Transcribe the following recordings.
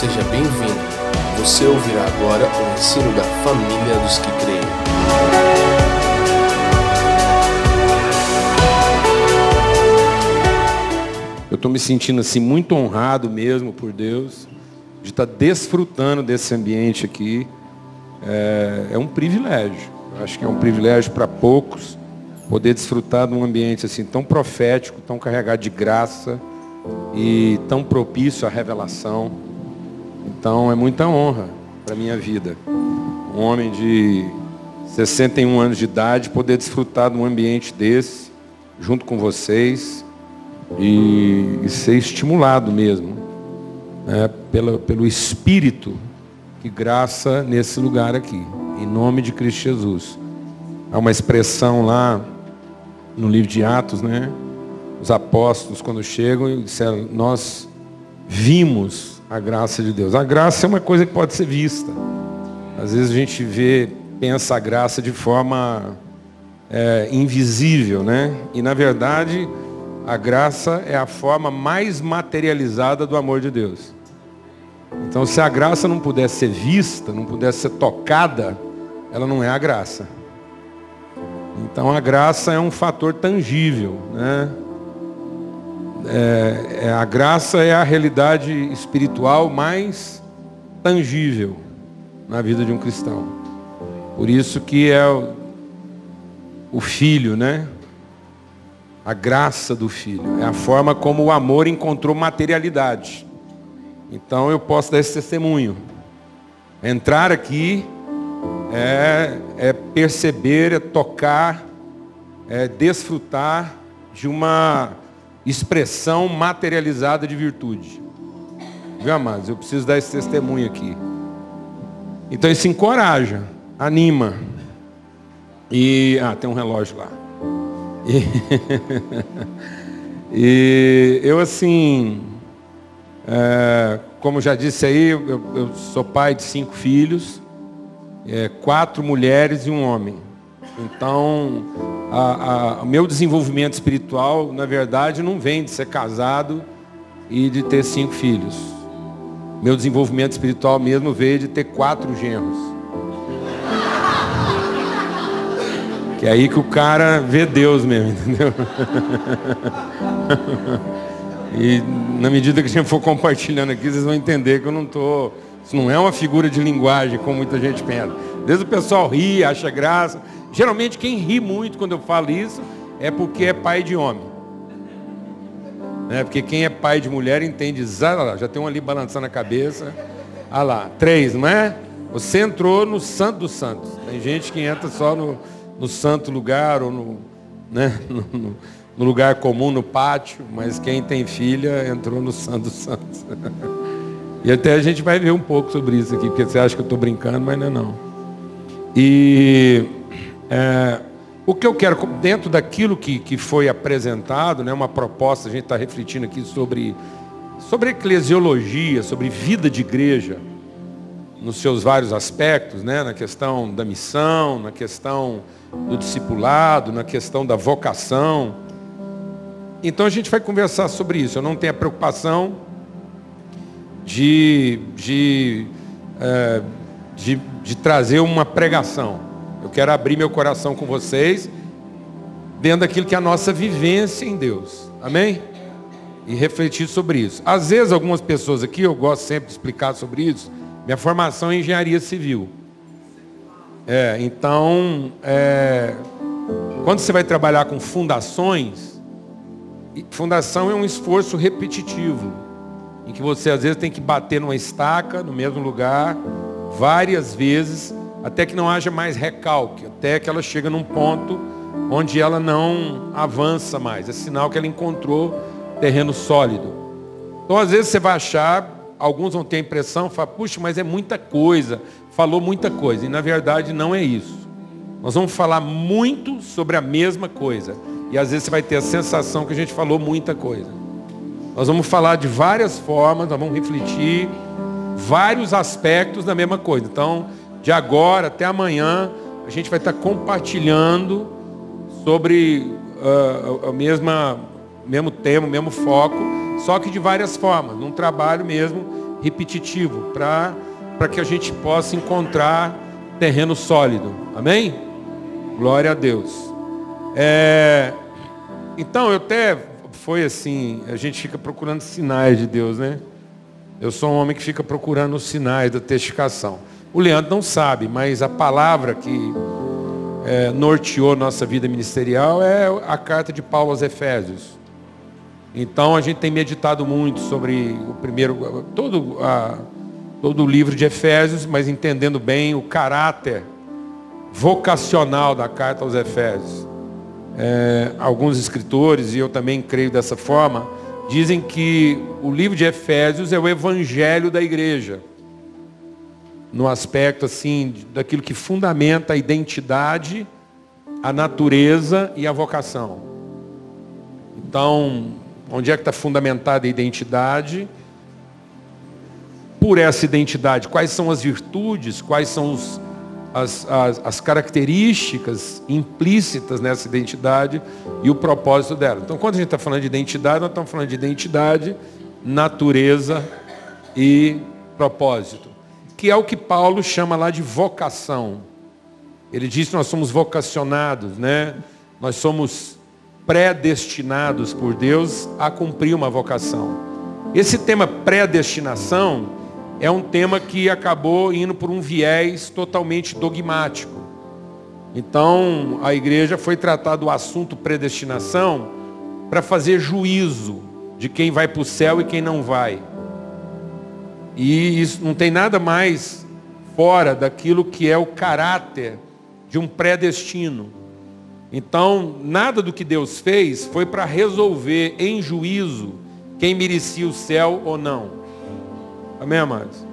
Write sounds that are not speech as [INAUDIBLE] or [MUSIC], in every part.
Seja bem-vindo. Você ouvirá agora o ensino da família dos que creem. Eu estou me sentindo assim muito honrado mesmo por Deus, de estar desfrutando desse ambiente aqui. É, é um privilégio. Eu acho que é um privilégio para poucos poder desfrutar de um ambiente assim tão profético, tão carregado de graça e tão propício à revelação. Então é muita honra para a minha vida. Um homem de 61 anos de idade poder desfrutar de um ambiente desse, junto com vocês, e, e ser estimulado mesmo né, pela, pelo Espírito que graça nesse lugar aqui, em nome de Cristo Jesus. Há uma expressão lá no livro de Atos, né? Os apóstolos, quando chegam, disseram: Nós vimos a graça de Deus. A graça é uma coisa que pode ser vista. Às vezes a gente vê, pensa a graça de forma é, invisível, né? E na verdade, a graça é a forma mais materializada do amor de Deus. Então, se a graça não pudesse ser vista, não pudesse ser tocada, ela não é a graça. Então, a graça é um fator tangível, né? É, é, a graça é a realidade espiritual mais tangível na vida de um cristão. Por isso que é o, o filho, né? A graça do filho. É a forma como o amor encontrou materialidade. Então eu posso dar esse testemunho. Entrar aqui é, é perceber, é tocar, é desfrutar de uma expressão materializada de virtude. Viu, amados? Eu preciso dar esse testemunho aqui. Então isso encoraja, anima. E. Ah, tem um relógio lá. E, [LAUGHS] e eu assim. É, como já disse aí, eu, eu, sou pai de cinco filhos, é, quatro mulheres e um homem. Então, o meu desenvolvimento espiritual, na verdade, não vem de ser casado e de ter cinco filhos. Meu desenvolvimento espiritual mesmo veio de ter quatro genros. Que é aí que o cara vê Deus mesmo, entendeu? E na medida que a gente for compartilhando aqui, vocês vão entender que eu não estou. Isso não é uma figura de linguagem, como muita gente pensa. Desde o pessoal ri, acha graça. Geralmente quem ri muito quando eu falo isso é porque é pai de homem. Né? Porque quem é pai de mulher entende, já tem um ali balançando a cabeça. Ah lá, três, não é? Você entrou no santo dos santos. Tem gente que entra só no, no santo lugar ou no, né? [LAUGHS] no, no lugar comum, no pátio, mas quem tem filha entrou no santo dos santos. [LAUGHS] e até a gente vai ver um pouco sobre isso aqui, porque você acha que eu estou brincando, mas não é não. E é, o que eu quero, dentro daquilo que, que foi apresentado, né, uma proposta, a gente está refletindo aqui sobre, sobre eclesiologia, sobre vida de igreja, nos seus vários aspectos, né, na questão da missão, na questão do discipulado, na questão da vocação. Então a gente vai conversar sobre isso. Eu não tenho a preocupação de, de, é, de, de trazer uma pregação. Eu quero abrir meu coração com vocês, vendo aquilo que é a nossa vivência em Deus. Amém? E refletir sobre isso. Às vezes, algumas pessoas aqui, eu gosto sempre de explicar sobre isso. Minha formação é engenharia civil. É, então, é, quando você vai trabalhar com fundações, fundação é um esforço repetitivo, em que você às vezes tem que bater numa estaca, no mesmo lugar, várias vezes, até que não haja mais recalque, até que ela chega num ponto onde ela não avança mais. É sinal que ela encontrou terreno sólido. Então, às vezes, você vai achar, alguns vão ter a impressão, fala, puxa, mas é muita coisa, falou muita coisa. E na verdade não é isso. Nós vamos falar muito sobre a mesma coisa. E às vezes você vai ter a sensação que a gente falou muita coisa. Nós vamos falar de várias formas, nós vamos refletir vários aspectos da mesma coisa. Então, de agora até amanhã, a gente vai estar compartilhando sobre uh, mesma, mesmo tema, o mesmo foco, só que de várias formas, num trabalho mesmo repetitivo, para que a gente possa encontrar terreno sólido. Amém? Glória a Deus. É, então, eu até foi assim, a gente fica procurando sinais de Deus, né? Eu sou um homem que fica procurando os sinais da testificação. O Leandro não sabe, mas a palavra que é, norteou nossa vida ministerial é a carta de Paulo aos Efésios. Então a gente tem meditado muito sobre o primeiro, todo, a, todo o livro de Efésios, mas entendendo bem o caráter vocacional da carta aos Efésios. É, alguns escritores, e eu também creio dessa forma, dizem que o livro de Efésios é o evangelho da igreja. No aspecto assim, daquilo que fundamenta a identidade, a natureza e a vocação. Então, onde é que está fundamentada a identidade? Por essa identidade, quais são as virtudes, quais são os, as, as, as, características implícitas nessa identidade e o propósito dela. Então, quando a gente está falando de identidade, nós estamos falando de identidade, natureza e propósito, que é o que Paulo chama lá de vocação. Ele diz que nós somos vocacionados, né? Nós somos predestinados por Deus a cumprir uma vocação. Esse tema predestinação é um tema que acabou indo por um viés totalmente dogmático. Então, a igreja foi tratar do assunto predestinação para fazer juízo de quem vai para o céu e quem não vai. E isso não tem nada mais fora daquilo que é o caráter de um predestino. Então, nada do que Deus fez foi para resolver em juízo quem merecia o céu ou não. Amém, amados?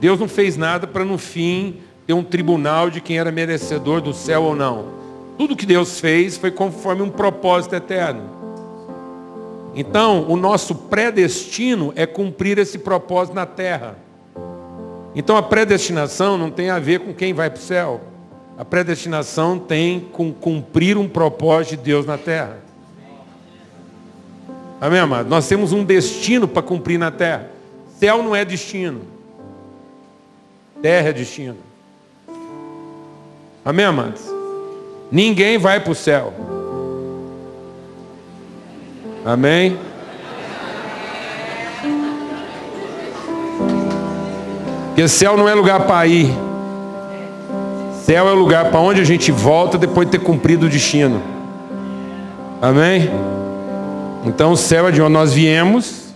Deus não fez nada para no fim ter um tribunal de quem era merecedor do céu ou não. Tudo que Deus fez foi conforme um propósito eterno. Então, o nosso predestino é cumprir esse propósito na terra. Então, a predestinação não tem a ver com quem vai para o céu. A predestinação tem com cumprir um propósito de Deus na terra. Amém, amado? Nós temos um destino para cumprir na terra. Céu não é destino. Terra é destino. Amém, amados? Ninguém vai para o céu. Amém? Porque céu não é lugar para ir. Céu é o lugar para onde a gente volta depois de ter cumprido o destino. Amém? Então o céu é de onde nós viemos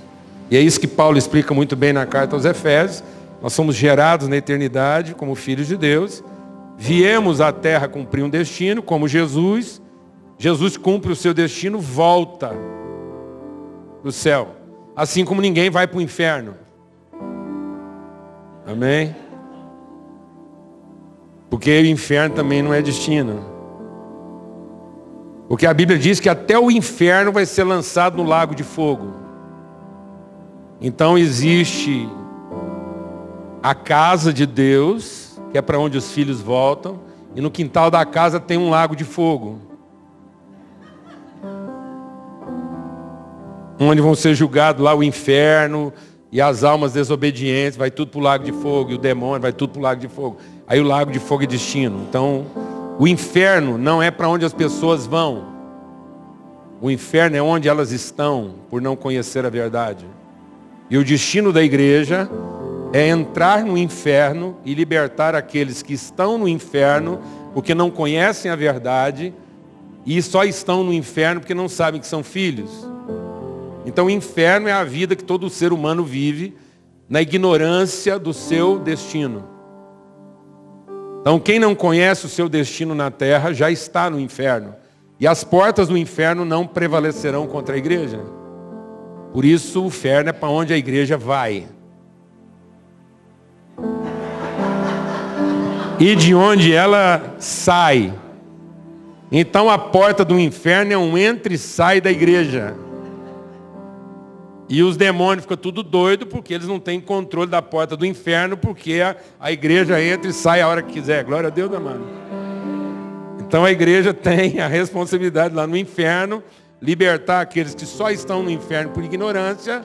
e é isso que Paulo explica muito bem na carta aos Efésios. Nós somos gerados na eternidade como filhos de Deus. Viemos à terra cumprir um destino, como Jesus. Jesus cumpre o seu destino, volta do céu. Assim como ninguém vai para o inferno. Amém? Porque o inferno também não é destino. Porque a Bíblia diz que até o inferno vai ser lançado no lago de fogo. Então existe a casa de Deus, que é para onde os filhos voltam, e no quintal da casa tem um lago de fogo. Onde vão ser julgados lá o inferno e as almas desobedientes, vai tudo para o lago de fogo, e o demônio vai tudo para o lago de fogo. Aí o lago de fogo é destino. Então, o inferno não é para onde as pessoas vão. O inferno é onde elas estão por não conhecer a verdade. E o destino da igreja é entrar no inferno e libertar aqueles que estão no inferno porque não conhecem a verdade e só estão no inferno porque não sabem que são filhos. Então o inferno é a vida que todo ser humano vive na ignorância do seu destino. Então quem não conhece o seu destino na terra já está no inferno. E as portas do inferno não prevalecerão contra a igreja. Por isso o inferno é para onde a igreja vai. E de onde ela sai. Então a porta do inferno é um entra e sai da igreja. E os demônios ficam tudo doido porque eles não têm controle da porta do inferno, porque a, a igreja entra e sai a hora que quiser. Glória a Deus, amado. Então a igreja [LAUGHS] tem a responsabilidade lá no inferno libertar aqueles que só estão no inferno por ignorância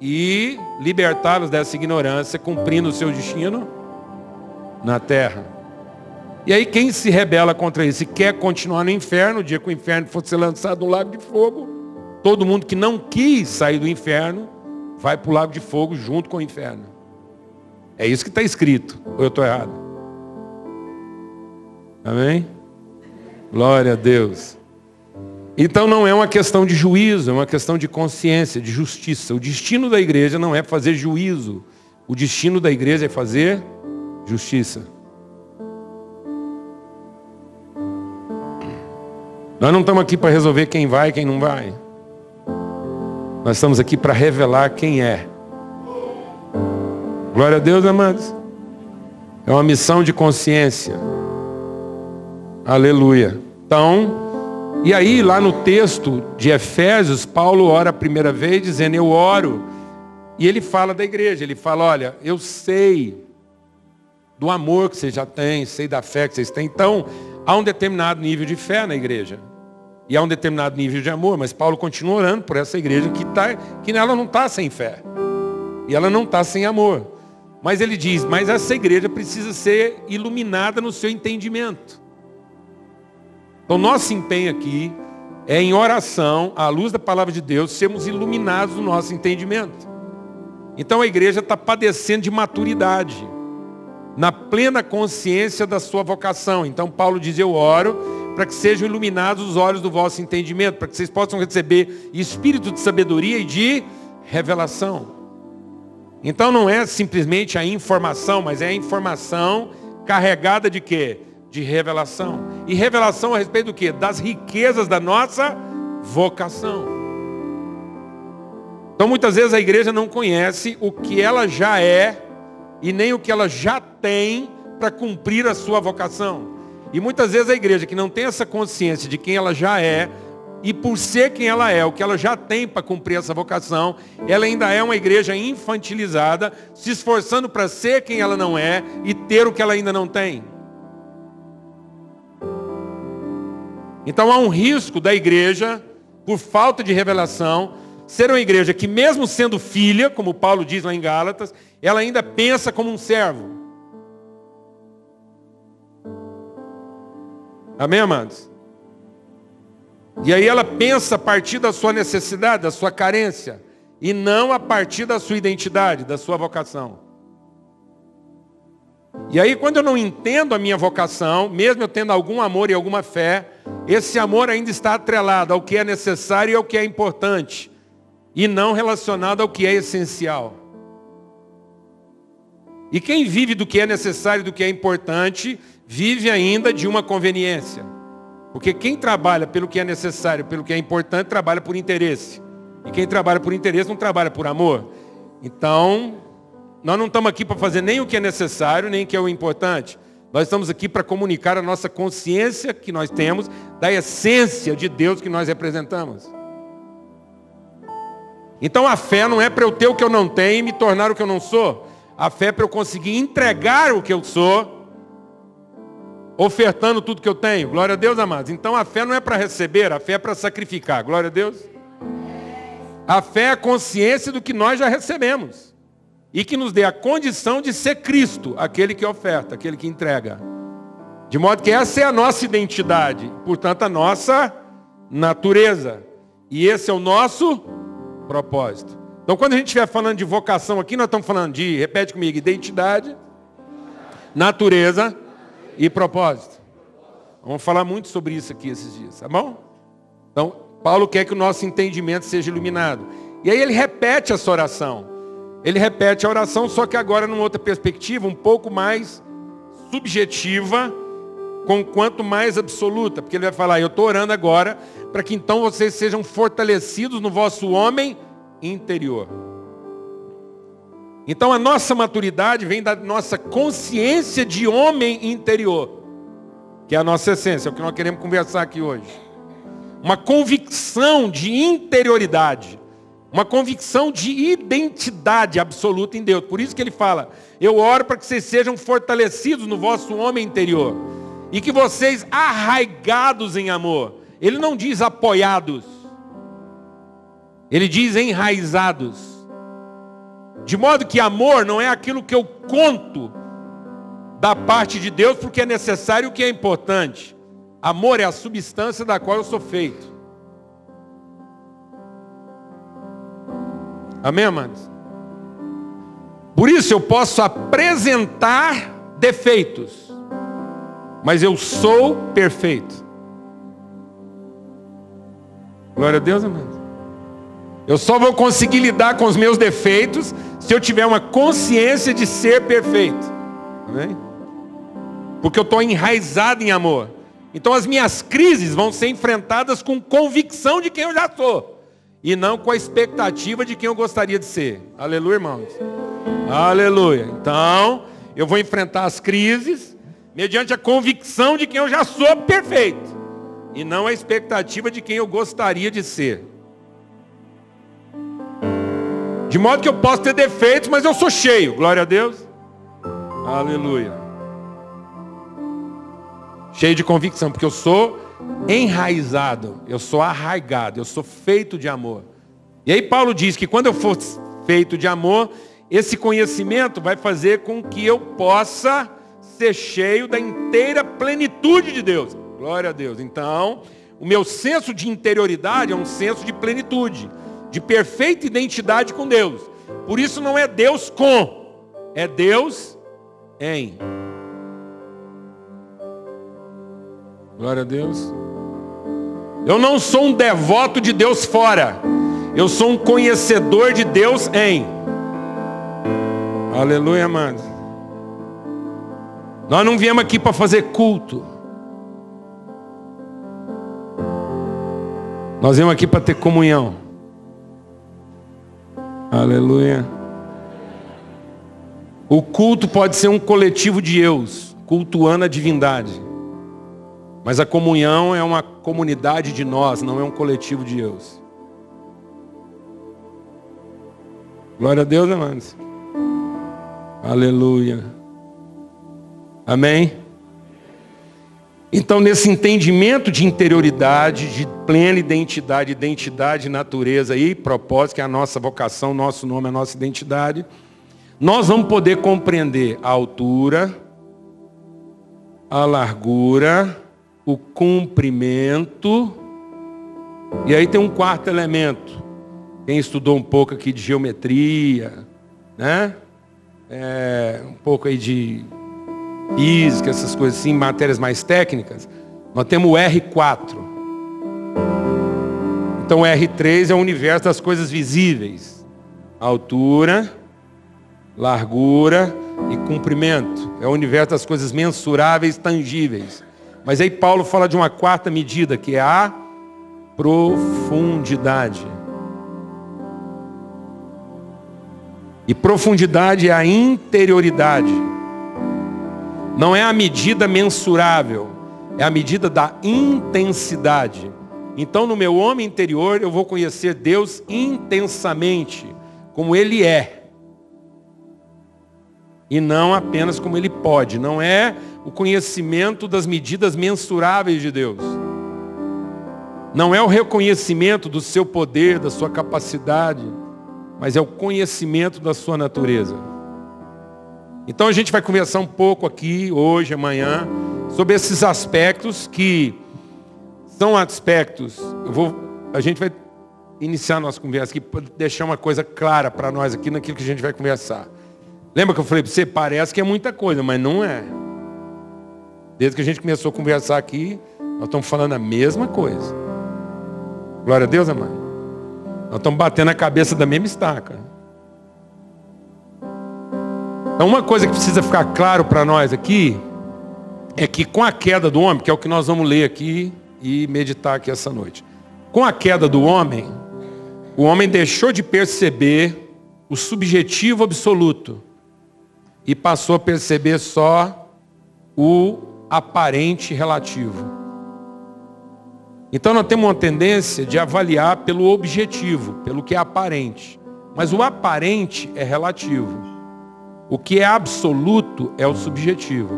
e libertá-los dessa ignorância, cumprindo o seu destino na terra. E aí quem se rebela contra isso e quer continuar no inferno, o dia que o inferno fosse lançado no lago de fogo, todo mundo que não quis sair do inferno, vai para o lago de fogo junto com o inferno. É isso que está escrito. Ou eu estou errado? Amém? Glória a Deus. Então não é uma questão de juízo, é uma questão de consciência, de justiça. O destino da igreja não é fazer juízo. O destino da igreja é fazer justiça. Nós não estamos aqui para resolver quem vai e quem não vai. Nós estamos aqui para revelar quem é. Glória a Deus, amados. É uma missão de consciência. Aleluia. Então, e aí lá no texto de Efésios, Paulo ora a primeira vez dizendo: Eu oro. E ele fala da igreja, ele fala: Olha, eu sei do amor que vocês já têm, sei da fé que vocês têm. Então, há um determinado nível de fé na igreja. E há um determinado nível de amor, mas Paulo continua orando por essa igreja que, tá, que ela não está sem fé. E ela não está sem amor. Mas ele diz, mas essa igreja precisa ser iluminada no seu entendimento. Então nosso empenho aqui é em oração, à luz da palavra de Deus, sermos iluminados no nosso entendimento. Então a igreja está padecendo de maturidade, na plena consciência da sua vocação. Então Paulo diz, eu oro para que sejam iluminados os olhos do vosso entendimento, para que vocês possam receber espírito de sabedoria e de revelação. Então não é simplesmente a informação, mas é a informação carregada de quê? De revelação. E revelação a respeito do quê? Das riquezas da nossa vocação. Então muitas vezes a igreja não conhece o que ela já é e nem o que ela já tem para cumprir a sua vocação. E muitas vezes a igreja que não tem essa consciência de quem ela já é, e por ser quem ela é, o que ela já tem para cumprir essa vocação, ela ainda é uma igreja infantilizada, se esforçando para ser quem ela não é e ter o que ela ainda não tem. Então há um risco da igreja, por falta de revelação, ser uma igreja que, mesmo sendo filha, como Paulo diz lá em Gálatas, ela ainda pensa como um servo. Amém, amados? E aí ela pensa a partir da sua necessidade, da sua carência, e não a partir da sua identidade, da sua vocação. E aí quando eu não entendo a minha vocação, mesmo eu tendo algum amor e alguma fé, esse amor ainda está atrelado ao que é necessário e ao que é importante, e não relacionado ao que é essencial. E quem vive do que é necessário e do que é importante, vive ainda de uma conveniência. Porque quem trabalha pelo que é necessário, pelo que é importante, trabalha por interesse. E quem trabalha por interesse não trabalha por amor. Então, nós não estamos aqui para fazer nem o que é necessário, nem o que é o importante. Nós estamos aqui para comunicar a nossa consciência que nós temos da essência de Deus que nós representamos. Então a fé não é para eu ter o que eu não tenho e me tornar o que eu não sou. A fé é para eu conseguir entregar o que eu sou ofertando tudo que eu tenho. Glória a Deus, amados. Então a fé não é para receber, a fé é para sacrificar. Glória a Deus. A fé é a consciência do que nós já recebemos. E que nos dê a condição de ser Cristo, aquele que oferta, aquele que entrega. De modo que essa é a nossa identidade, portanto, a nossa natureza. E esse é o nosso propósito. Então, quando a gente estiver falando de vocação aqui, nós estamos falando de, repete comigo, identidade, natureza e propósito. Vamos falar muito sobre isso aqui esses dias, tá bom? Então, Paulo quer que o nosso entendimento seja iluminado. E aí ele repete essa oração. Ele repete a oração, só que agora numa outra perspectiva, um pouco mais subjetiva, com quanto mais absoluta. Porque ele vai falar, eu estou orando agora para que então vocês sejam fortalecidos no vosso homem interior. Então a nossa maturidade vem da nossa consciência de homem interior, que é a nossa essência, é o que nós queremos conversar aqui hoje. Uma convicção de interioridade, uma convicção de identidade absoluta em Deus. Por isso que ele fala: Eu oro para que vocês sejam fortalecidos no vosso homem interior e que vocês arraigados em amor. Ele não diz apoiados. Ele diz enraizados De modo que amor não é aquilo que eu conto da parte de Deus porque é necessário o que é importante. Amor é a substância da qual eu sou feito. Amém, amados? Por isso eu posso apresentar defeitos, mas eu sou perfeito. Glória a Deus, amados. Eu só vou conseguir lidar com os meus defeitos se eu tiver uma consciência de ser perfeito. Amém? Porque eu estou enraizado em amor. Então as minhas crises vão ser enfrentadas com convicção de quem eu já sou. E não com a expectativa de quem eu gostaria de ser. Aleluia, irmãos. Aleluia. Então, eu vou enfrentar as crises mediante a convicção de quem eu já sou perfeito. E não a expectativa de quem eu gostaria de ser. De modo que eu posso ter defeitos, mas eu sou cheio. Glória a Deus. Aleluia. Cheio de convicção, porque eu sou enraizado, eu sou arraigado, eu sou feito de amor. E aí Paulo diz que quando eu for feito de amor, esse conhecimento vai fazer com que eu possa ser cheio da inteira plenitude de Deus. Glória a Deus. Então, o meu senso de interioridade é um senso de plenitude de perfeita identidade com Deus. Por isso não é Deus com, é Deus em. Glória a Deus. Eu não sou um devoto de Deus fora. Eu sou um conhecedor de Deus em. Aleluia, amados. Nós não viemos aqui para fazer culto. Nós viemos aqui para ter comunhão. Aleluia. O culto pode ser um coletivo de eus, cultuando a divindade. Mas a comunhão é uma comunidade de nós, não é um coletivo de eus. Glória a Deus, amados. Aleluia. Amém? Então, nesse entendimento de interioridade, de plena identidade, identidade, natureza e propósito, que é a nossa vocação, nosso nome, a nossa identidade, nós vamos poder compreender a altura, a largura, o comprimento, e aí tem um quarto elemento. Quem estudou um pouco aqui de geometria, né? É, um pouco aí de física, essas coisas assim, matérias mais técnicas, nós temos o R4. Então o R3 é o universo das coisas visíveis. Altura, largura e comprimento. É o universo das coisas mensuráveis, tangíveis. Mas aí Paulo fala de uma quarta medida, que é a profundidade. E profundidade é a interioridade. Não é a medida mensurável, é a medida da intensidade. Então, no meu homem interior, eu vou conhecer Deus intensamente, como Ele é. E não apenas como Ele pode. Não é o conhecimento das medidas mensuráveis de Deus. Não é o reconhecimento do seu poder, da sua capacidade, mas é o conhecimento da sua natureza. Então a gente vai conversar um pouco aqui, hoje, amanhã, sobre esses aspectos que são aspectos. Vou, a gente vai iniciar a nossa conversa aqui deixar uma coisa clara para nós aqui naquilo que a gente vai conversar. Lembra que eu falei para você, parece que é muita coisa, mas não é. Desde que a gente começou a conversar aqui, nós estamos falando a mesma coisa. Glória a Deus, amado. Nós estamos batendo a cabeça da mesma estaca. Então, uma coisa que precisa ficar claro para nós aqui é que com a queda do homem, que é o que nós vamos ler aqui e meditar aqui essa noite. Com a queda do homem, o homem deixou de perceber o subjetivo absoluto e passou a perceber só o aparente relativo. Então nós temos uma tendência de avaliar pelo objetivo, pelo que é aparente. Mas o aparente é relativo. O que é absoluto é o subjetivo.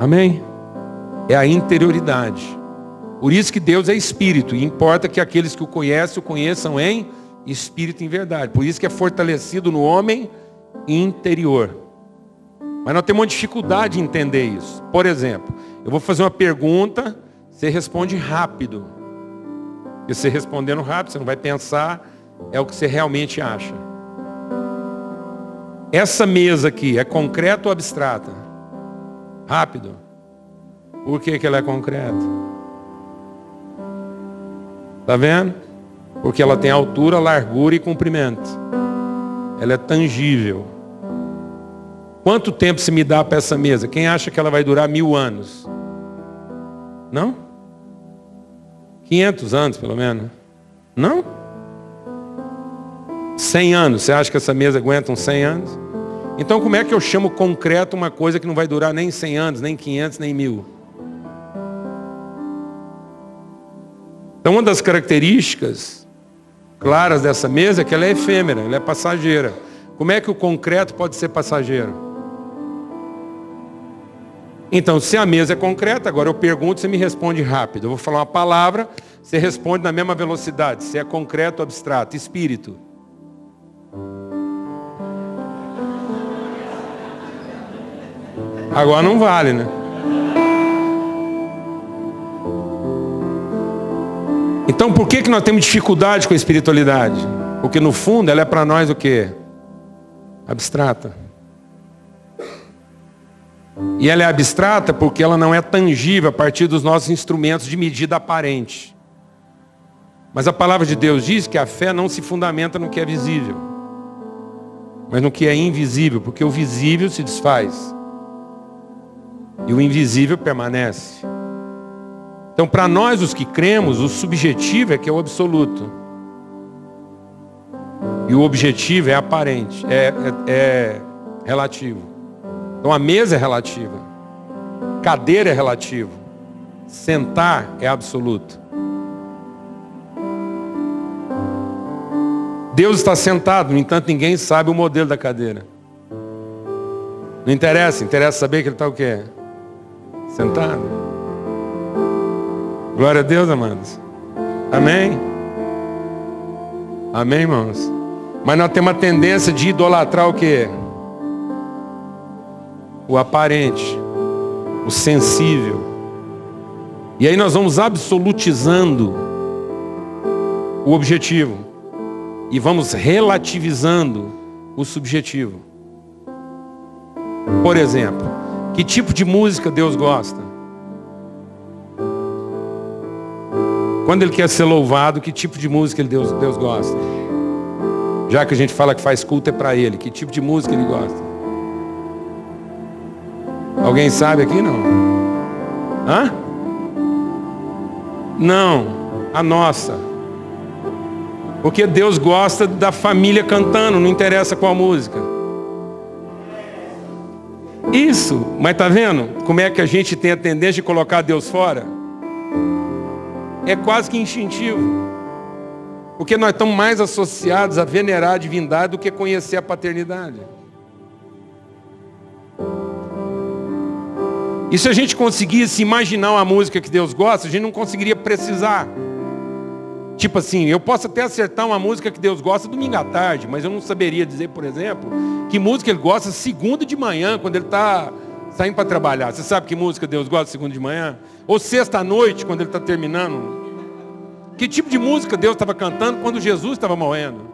Amém? É a interioridade. Por isso que Deus é espírito e importa que aqueles que o conhecem o conheçam em espírito em verdade. Por isso que é fortalecido no homem interior. Mas nós temos uma dificuldade em entender isso. Por exemplo, eu vou fazer uma pergunta, você responde rápido. E você respondendo rápido, você não vai pensar, é o que você realmente acha. Essa mesa aqui é concreta ou abstrata? Rápido. Por que, que ela é concreta? Tá vendo? Porque ela tem altura, largura e comprimento. Ela é tangível. Quanto tempo se me dá para essa mesa? Quem acha que ela vai durar mil anos? Não? 500 anos, pelo menos. Não? 100 anos. Você acha que essa mesa aguenta uns 100 anos? Então, como é que eu chamo concreto uma coisa que não vai durar nem 100 anos, nem 500, nem mil? Então, uma das características claras dessa mesa é que ela é efêmera, ela é passageira. Como é que o concreto pode ser passageiro? Então, se a mesa é concreta, agora eu pergunto, você me responde rápido. Eu vou falar uma palavra, você responde na mesma velocidade. Se é concreto ou abstrato. Espírito. Agora não vale, né? Então por que, que nós temos dificuldade com a espiritualidade? Porque no fundo ela é para nós o quê? Abstrata. E ela é abstrata porque ela não é tangível a partir dos nossos instrumentos de medida aparente. Mas a palavra de Deus diz que a fé não se fundamenta no que é visível, mas no que é invisível, porque o visível se desfaz e o invisível permanece. Então, para nós os que cremos, o subjetivo é que é o absoluto. E o objetivo é aparente, é, é, é relativo. Então a mesa é relativa. Cadeira é relativo. Sentar é absoluto. Deus está sentado, no entanto ninguém sabe o modelo da cadeira. Não interessa, interessa saber que ele está o quê? Sentado. Glória a Deus, amados. Amém? Amém, irmãos? Mas nós temos uma tendência de idolatrar o quê? o aparente, o sensível. E aí nós vamos absolutizando o objetivo e vamos relativizando o subjetivo. Por exemplo, que tipo de música Deus gosta? Quando Ele quer ser louvado, que tipo de música Deus, Deus gosta? Já que a gente fala que faz culto é para Ele, que tipo de música Ele gosta? Alguém sabe aqui não? Hã? Não, a nossa. Porque Deus gosta da família cantando, não interessa qual música. Isso, mas tá vendo como é que a gente tem a tendência de colocar Deus fora? É quase que instintivo. Porque nós estamos mais associados a venerar a divindade do que conhecer a paternidade. E se a gente conseguisse imaginar uma música que Deus gosta, a gente não conseguiria precisar. Tipo assim, eu posso até acertar uma música que Deus gosta domingo à tarde, mas eu não saberia dizer, por exemplo, que música ele gosta segunda de manhã, quando ele está saindo para trabalhar. Você sabe que música Deus gosta segunda de manhã? Ou sexta noite, quando ele está terminando? Que tipo de música Deus estava cantando quando Jesus estava morrendo?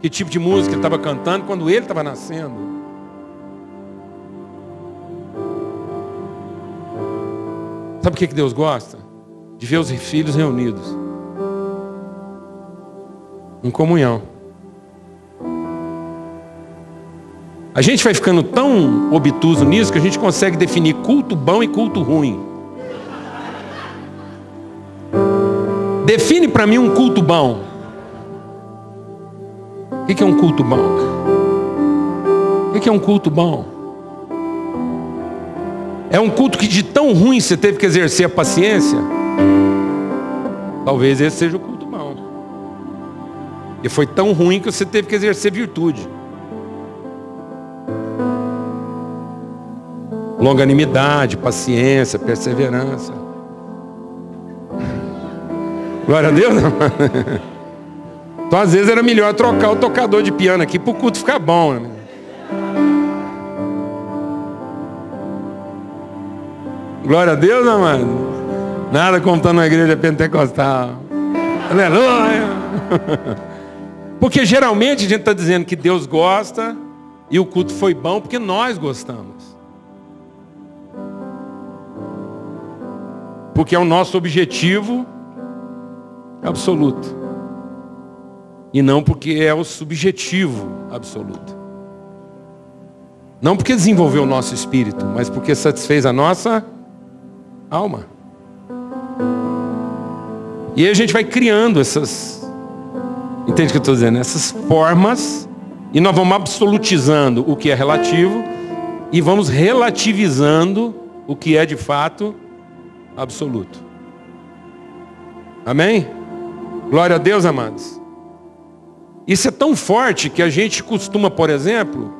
Que tipo de música ele estava cantando quando ele estava nascendo? Sabe o que Deus gosta? De ver os filhos reunidos. Em comunhão. A gente vai ficando tão obtuso nisso que a gente consegue definir culto bom e culto ruim. Define para mim um culto bom. O que é um culto bom? O que é um culto bom? É um culto que de tão ruim você teve que exercer a paciência. Talvez esse seja o culto bom. E foi tão ruim que você teve que exercer virtude. Longanimidade, paciência, perseverança. Glória a Deus. [LAUGHS] Então às vezes era melhor trocar o tocador de piano aqui para o culto ficar bom. Né? Glória a Deus, amado. Nada contando na igreja pentecostal. Aleluia. [LAUGHS] Porque geralmente a gente está dizendo que Deus gosta e o culto foi bom porque nós gostamos. Porque é o nosso objetivo absoluto. E não porque é o subjetivo absoluto. Não porque desenvolveu o nosso espírito, mas porque satisfez a nossa alma. E aí a gente vai criando essas, entende o que eu estou dizendo? Essas formas, e nós vamos absolutizando o que é relativo, e vamos relativizando o que é de fato absoluto. Amém? Glória a Deus, amados. Isso é tão forte que a gente costuma, por exemplo,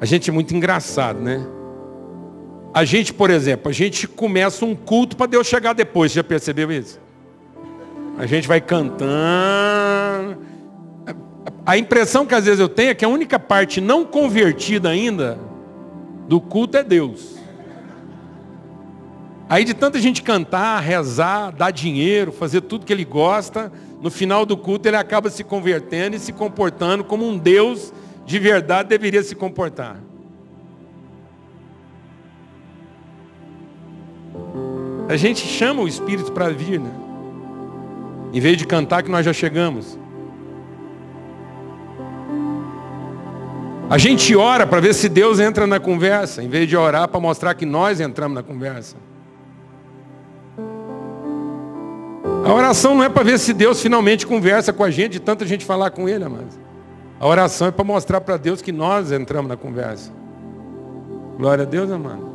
a gente é muito engraçado, né? A gente, por exemplo, a gente começa um culto para Deus chegar depois. Você já percebeu isso? A gente vai cantando. A impressão que às vezes eu tenho é que a única parte não convertida ainda do culto é Deus. Aí de tanta gente cantar, rezar, dar dinheiro, fazer tudo que ele gosta, no final do culto ele acaba se convertendo e se comportando como um Deus de verdade deveria se comportar. A gente chama o Espírito para vir, né? Em vez de cantar que nós já chegamos. A gente ora para ver se Deus entra na conversa, em vez de orar para mostrar que nós entramos na conversa. A oração não é para ver se Deus finalmente conversa com a gente, de tanta gente falar com Ele, amados. A oração é para mostrar para Deus que nós entramos na conversa. Glória a Deus, amado.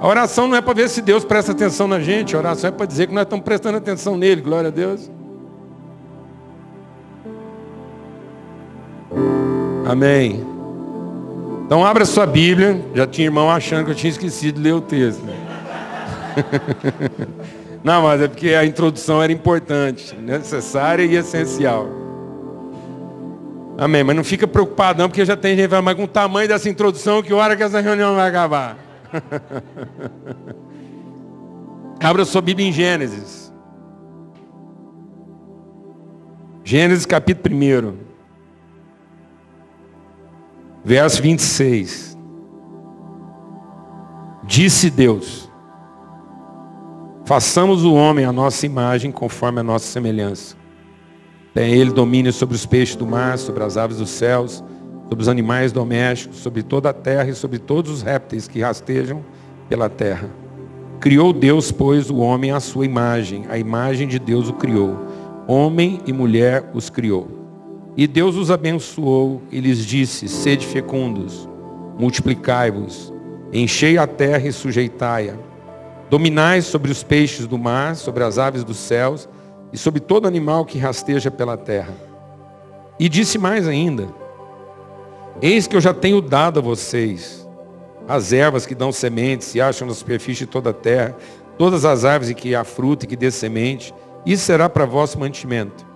A oração não é para ver se Deus presta atenção na gente, a oração é para dizer que nós estamos prestando atenção nele, glória a Deus. Amém. Então abra sua Bíblia. Já tinha irmão achando que eu tinha esquecido de ler o texto. [LAUGHS] Não, mas é porque a introdução era importante, necessária e essencial. Amém. Mas não fica preocupado não, porque já tem gente vai, mas com o tamanho dessa introdução, que hora que essa reunião vai acabar? [LAUGHS] Abra sua Bíblia em Gênesis. Gênesis capítulo 1. Verso 26. Disse Deus: Façamos o homem a nossa imagem conforme a nossa semelhança. Tem ele domínio sobre os peixes do mar, sobre as aves dos céus, sobre os animais domésticos, sobre toda a terra e sobre todos os répteis que rastejam pela terra. Criou Deus, pois, o homem à sua imagem, a imagem de Deus o criou. Homem e mulher os criou. E Deus os abençoou e lhes disse: Sede fecundos, multiplicai-vos, enchei a terra e sujeitai-a. Dominai sobre os peixes do mar, sobre as aves dos céus e sobre todo animal que rasteja pela terra. E disse mais ainda: Eis que eu já tenho dado a vocês as ervas que dão sementes, se acham na superfície de toda a terra, todas as árvores em que há fruta e que dê semente, isso será para vosso mantimento.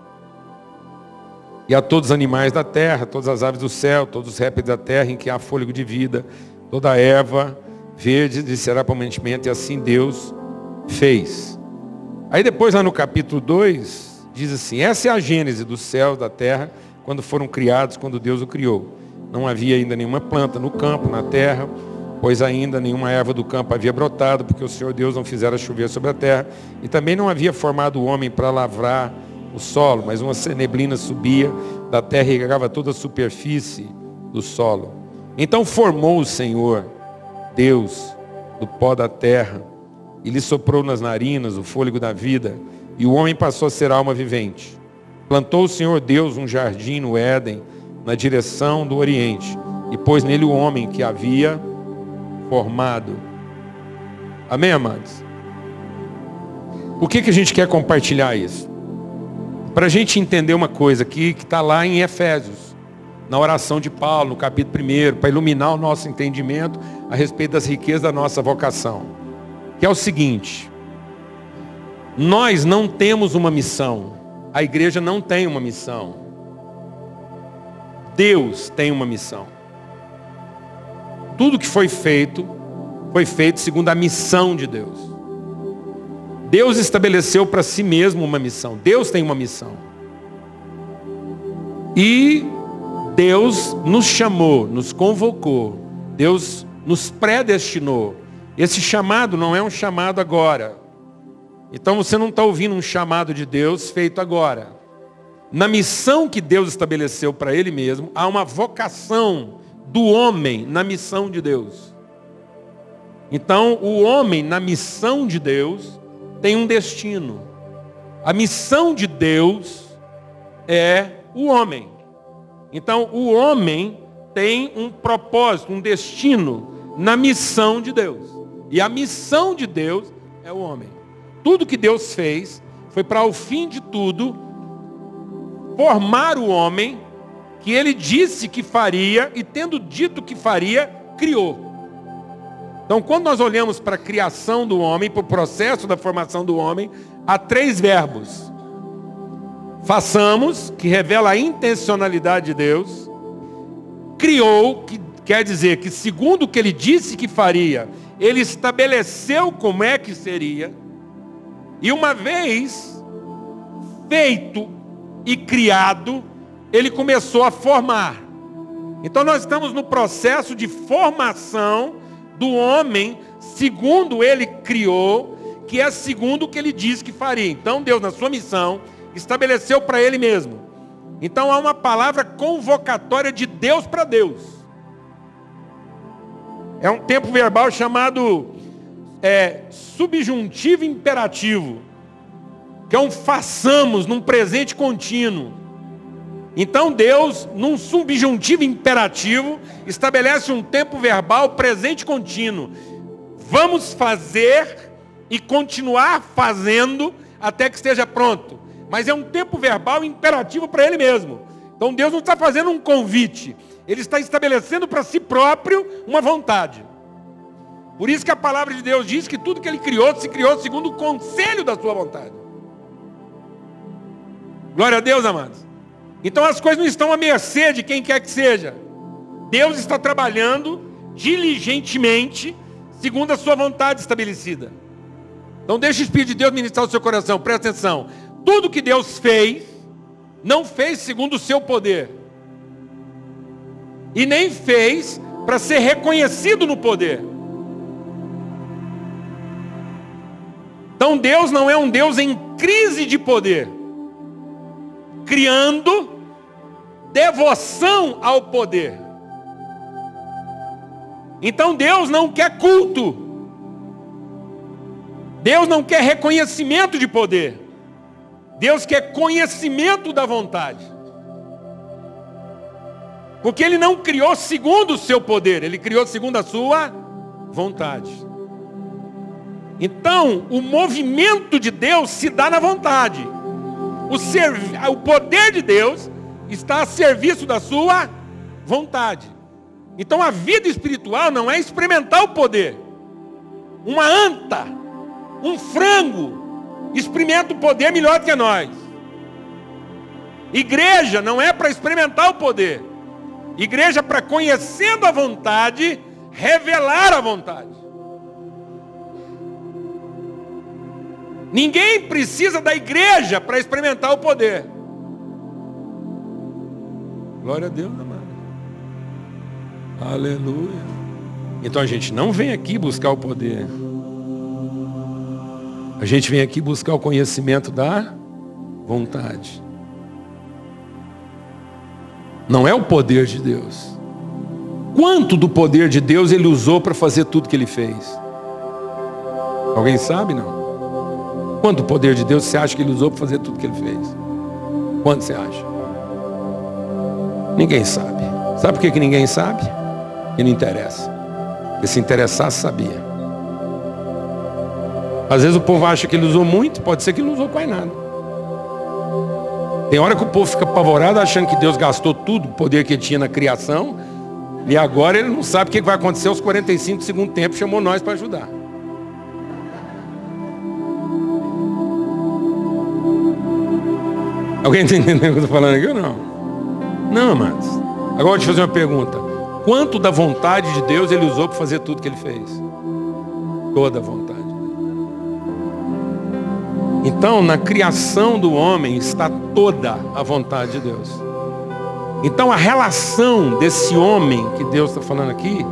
E a todos os animais da terra, todas as aves do céu, todos os répteis da terra em que há fôlego de vida, toda a erva verde lhe será para mantimento, e assim Deus fez. Aí depois lá no capítulo 2, diz assim, essa é a gênese do céu, da terra, quando foram criados, quando Deus o criou. Não havia ainda nenhuma planta no campo, na terra, pois ainda nenhuma erva do campo havia brotado, porque o Senhor Deus não fizera chover sobre a terra, e também não havia formado o homem para lavrar o solo, mas uma neblina subia da terra e regava toda a superfície do solo. Então formou o Senhor, Deus, do pó da terra, e lhe soprou nas narinas o fôlego da vida, e o homem passou a ser alma vivente. Plantou o Senhor Deus um jardim no Éden, na direção do Oriente e pôs nele o homem que havia formado. Amém, amados? Por que, que a gente quer compartilhar isso? Para a gente entender uma coisa aqui que está lá em Efésios, na oração de Paulo, no capítulo 1, para iluminar o nosso entendimento a respeito das riquezas da nossa vocação. Que é o seguinte: Nós não temos uma missão. A igreja não tem uma missão. Deus tem uma missão. Tudo que foi feito, foi feito segundo a missão de Deus. Deus estabeleceu para si mesmo uma missão. Deus tem uma missão. E Deus nos chamou, nos convocou. Deus nos predestinou. Esse chamado não é um chamado agora. Então você não está ouvindo um chamado de Deus feito agora. Na missão que Deus estabeleceu para Ele mesmo, há uma vocação do homem na missão de Deus. Então, o homem na missão de Deus tem um destino. A missão de Deus é o homem. Então, o homem tem um propósito, um destino na missão de Deus. E a missão de Deus é o homem. Tudo que Deus fez foi para o fim de tudo formar o homem que ele disse que faria e tendo dito que faria, criou. Então, quando nós olhamos para a criação do homem, para o processo da formação do homem, há três verbos. Façamos, que revela a intencionalidade de Deus. Criou, que quer dizer que segundo o que ele disse que faria, ele estabeleceu como é que seria. E uma vez feito e criado, ele começou a formar. Então nós estamos no processo de formação do homem, segundo ele criou, que é segundo o que ele disse que faria. Então Deus, na sua missão, estabeleceu para ele mesmo. Então há uma palavra convocatória de Deus para Deus. É um tempo verbal chamado é, subjuntivo imperativo, que é um façamos num presente contínuo. Então Deus, num subjuntivo imperativo, estabelece um tempo verbal presente contínuo. Vamos fazer e continuar fazendo até que esteja pronto. Mas é um tempo verbal imperativo para ele mesmo. Então Deus não está fazendo um convite, ele está estabelecendo para si próprio uma vontade. Por isso que a palavra de Deus diz que tudo que ele criou, se criou segundo o conselho da sua vontade. Glória a Deus, amados. Então as coisas não estão à mercê de quem quer que seja. Deus está trabalhando diligentemente, segundo a sua vontade estabelecida. Então deixe o Espírito de Deus ministrar o seu coração, presta atenção. Tudo que Deus fez, não fez segundo o seu poder. E nem fez para ser reconhecido no poder. Então Deus não é um Deus em crise de poder, criando devoção ao poder. Então Deus não quer culto. Deus não quer reconhecimento de poder. Deus quer conhecimento da vontade. Porque Ele não criou segundo o seu poder, Ele criou segundo a sua vontade. Então, o movimento de Deus se dá na vontade. O, serv... o poder de Deus está a serviço da sua vontade. Então, a vida espiritual não é experimentar o poder. Uma anta, um frango, experimenta o poder melhor que nós. Igreja não é para experimentar o poder. Igreja para conhecendo a vontade, revelar a vontade. Ninguém precisa da igreja para experimentar o poder. Glória a Deus, amado. Aleluia. Então a gente não vem aqui buscar o poder. A gente vem aqui buscar o conhecimento da vontade. Não é o poder de Deus. Quanto do poder de Deus ele usou para fazer tudo que ele fez? Alguém sabe, não? Quanto poder de Deus você acha que ele usou para fazer tudo que ele fez? Quanto você acha? Ninguém sabe. Sabe por que, que ninguém sabe? E não interessa. Porque se interessasse, sabia. Às vezes o povo acha que ele usou muito, pode ser que ele não usou quase nada. Tem hora que o povo fica apavorado achando que Deus gastou tudo o poder que ele tinha na criação. E agora ele não sabe o que vai acontecer aos 45 do segundo tempo, chamou nós para ajudar. Alguém está entendendo o que eu estou falando aqui ou não? Não, amados. Agora eu fazer uma pergunta. Quanto da vontade de Deus ele usou para fazer tudo que ele fez? Toda a vontade. Então, na criação do homem está toda a vontade de Deus. Então, a relação desse homem que Deus está falando aqui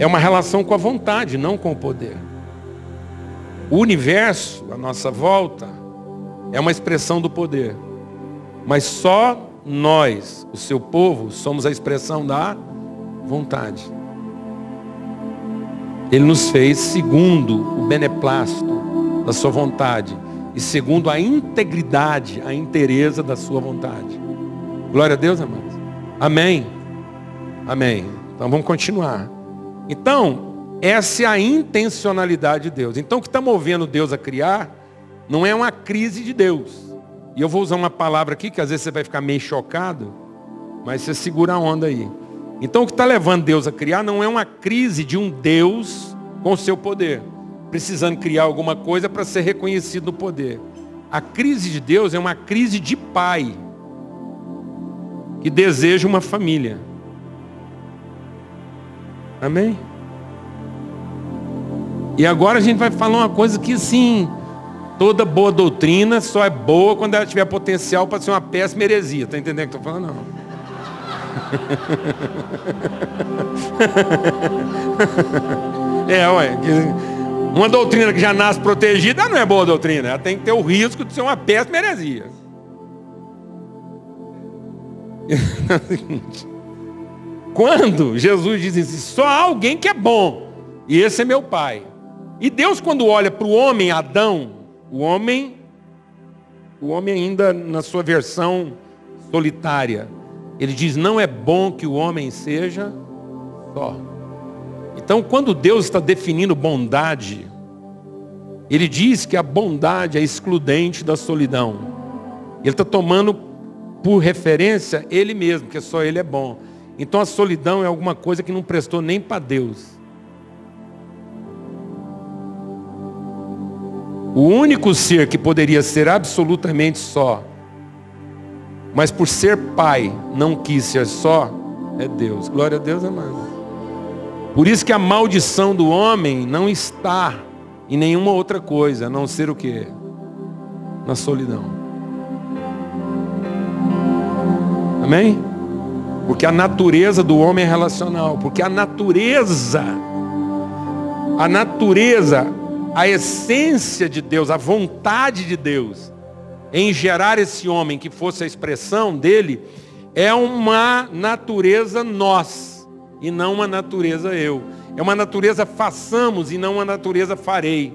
é uma relação com a vontade, não com o poder. O universo, a nossa volta, é uma expressão do poder. Mas só nós, o seu povo, somos a expressão da vontade. Ele nos fez segundo o beneplácito da sua vontade e segundo a integridade, a inteireza da sua vontade. Glória a Deus, amados. Amém. Amém. Então vamos continuar. Então, essa é a intencionalidade de Deus. Então, o que está movendo Deus a criar não é uma crise de Deus. E eu vou usar uma palavra aqui que às vezes você vai ficar meio chocado, mas você segura a onda aí. Então, o que está levando Deus a criar não é uma crise de um Deus com o seu poder precisando criar alguma coisa para ser reconhecido no poder. A crise de Deus é uma crise de pai que deseja uma família. Amém? E agora a gente vai falar uma coisa que sim, toda boa doutrina só é boa quando ela tiver potencial para ser uma péssima heresia. Está entendendo o que estou falando? Não. [LAUGHS] é, ué. Uma doutrina que já nasce protegida não é boa doutrina. Ela tem que ter o risco de ser uma péssima heresia. [LAUGHS] Quando Jesus diz assim, só há alguém que é bom, e esse é meu pai. E Deus, quando olha para o homem Adão, o homem, o homem ainda na sua versão solitária, ele diz: não é bom que o homem seja só. Então, quando Deus está definindo bondade, Ele diz que a bondade é excludente da solidão. Ele está tomando por referência Ele mesmo, que só Ele é bom. Então a solidão é alguma coisa que não prestou nem para Deus. O único ser que poderia ser absolutamente só, mas por ser pai não quis ser só, é Deus. Glória a Deus, amado. Por isso que a maldição do homem não está em nenhuma outra coisa, a não ser o que? Na solidão. Amém? Porque a natureza do homem é relacional. Porque a natureza, a natureza, a essência de Deus, a vontade de Deus em gerar esse homem que fosse a expressão dele, é uma natureza nossa e não uma natureza eu. É uma natureza façamos e não uma natureza farei.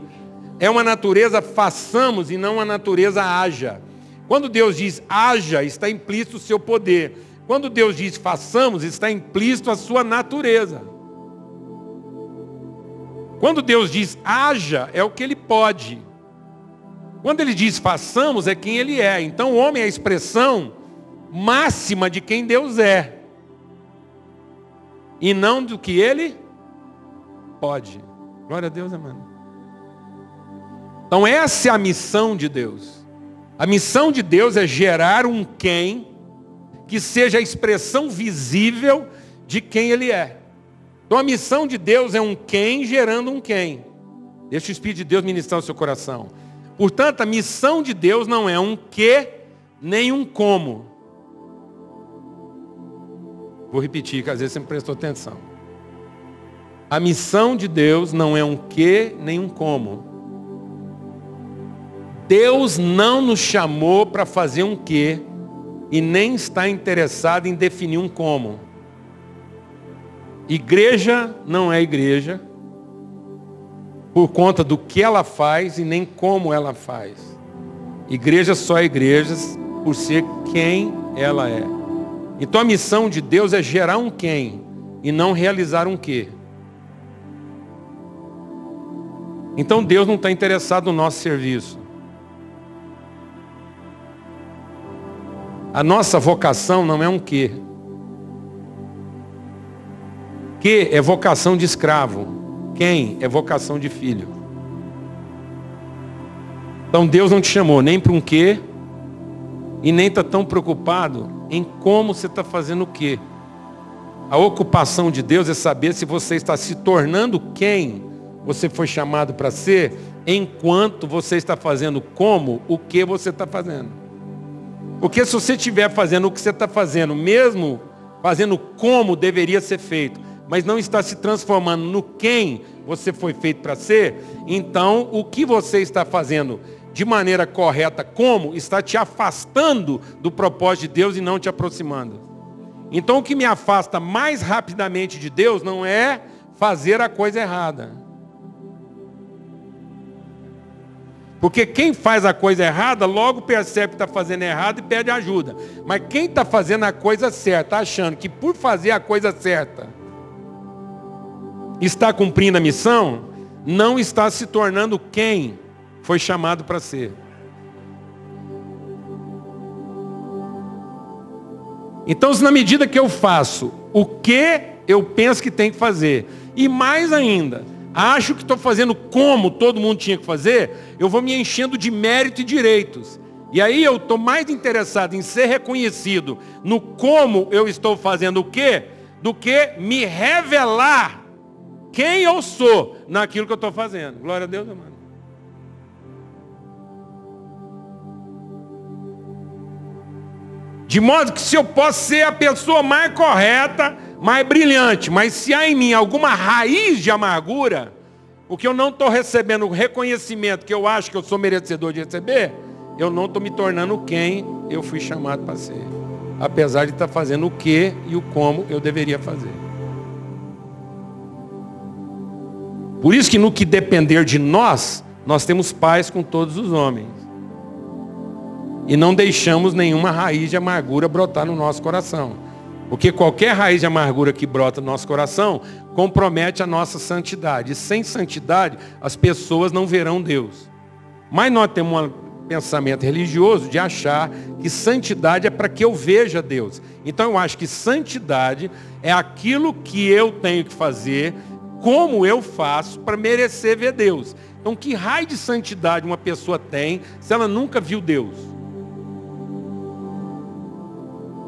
É uma natureza façamos e não uma natureza haja. Quando Deus diz haja, está implícito o seu poder. Quando Deus diz façamos, está implícito a sua natureza. Quando Deus diz haja, é o que ele pode. Quando ele diz façamos, é quem ele é. Então o homem é a expressão máxima de quem Deus é e não do que ele pode. Glória a Deus, amado. Então essa é a missão de Deus. A missão de Deus é gerar um quem que seja a expressão visível de quem ele é. Então a missão de Deus é um quem gerando um quem. Deixa o Espírito de Deus ministrar o seu coração. Portanto, a missão de Deus não é um que nem um como. Vou repetir, que às vezes você não prestou atenção. A missão de Deus não é um que nem um como. Deus não nos chamou para fazer um que e nem está interessado em definir um como. Igreja não é igreja por conta do que ela faz e nem como ela faz. Igreja só é igreja por ser quem ela é. Então a missão de Deus é gerar um quem e não realizar um que. Então Deus não está interessado no nosso serviço. A nossa vocação não é um que. Que é vocação de escravo. Quem é vocação de filho. Então Deus não te chamou nem para um que E nem está tão preocupado em como você está fazendo o quê. A ocupação de Deus é saber se você está se tornando quem você foi chamado para ser, enquanto você está fazendo como o que você está fazendo. Porque se você estiver fazendo o que você está fazendo, mesmo fazendo como deveria ser feito, mas não está se transformando no quem você foi feito para ser, então o que você está fazendo de maneira correta, como, está te afastando do propósito de Deus e não te aproximando. Então o que me afasta mais rapidamente de Deus não é fazer a coisa errada. Porque quem faz a coisa errada, logo percebe que está fazendo errado e pede ajuda. Mas quem está fazendo a coisa certa, achando que por fazer a coisa certa, está cumprindo a missão, não está se tornando quem foi chamado para ser. Então, se na medida que eu faço o que eu penso que tem que fazer, e mais ainda, acho que estou fazendo como todo mundo tinha que fazer, eu vou me enchendo de mérito e direitos. E aí eu estou mais interessado em ser reconhecido no como eu estou fazendo o quê, do que me revelar quem eu sou naquilo que eu estou fazendo. Glória a Deus, amado. De modo que se eu posso ser a pessoa mais correta, mais brilhante, mas se há em mim alguma raiz de amargura, porque eu não estou recebendo o reconhecimento que eu acho que eu sou merecedor de receber, eu não estou me tornando quem eu fui chamado para ser. Apesar de estar tá fazendo o que e o como eu deveria fazer. Por isso que no que depender de nós, nós temos paz com todos os homens e não deixamos nenhuma raiz de amargura brotar no nosso coração. Porque qualquer raiz de amargura que brota no nosso coração compromete a nossa santidade. E sem santidade, as pessoas não verão Deus. Mas nós temos um pensamento religioso de achar que santidade é para que eu veja Deus. Então eu acho que santidade é aquilo que eu tenho que fazer, como eu faço para merecer ver Deus. Então que raio de santidade uma pessoa tem se ela nunca viu Deus?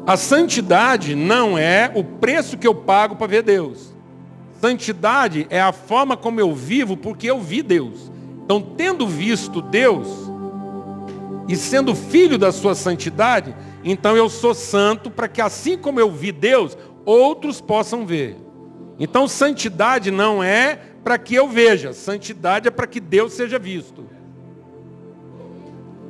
A santidade não é o preço que eu pago para ver Deus. Santidade é a forma como eu vivo porque eu vi Deus. Então, tendo visto Deus e sendo filho da sua santidade, então eu sou santo para que assim como eu vi Deus, outros possam ver. Então, santidade não é para que eu veja, santidade é para que Deus seja visto.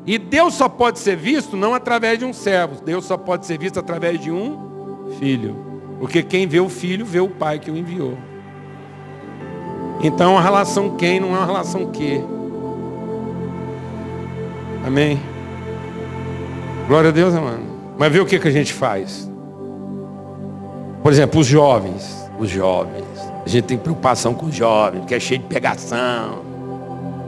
E Deus só pode ser visto não através de um servo, Deus só pode ser visto através de um filho. Porque quem vê o filho, vê o pai que o enviou. Então a relação quem não é uma relação que. Amém? Glória a Deus, mano. Mas vê o que, que a gente faz. Por exemplo, os jovens. Os jovens. A gente tem preocupação com os jovens, que é cheio de pegação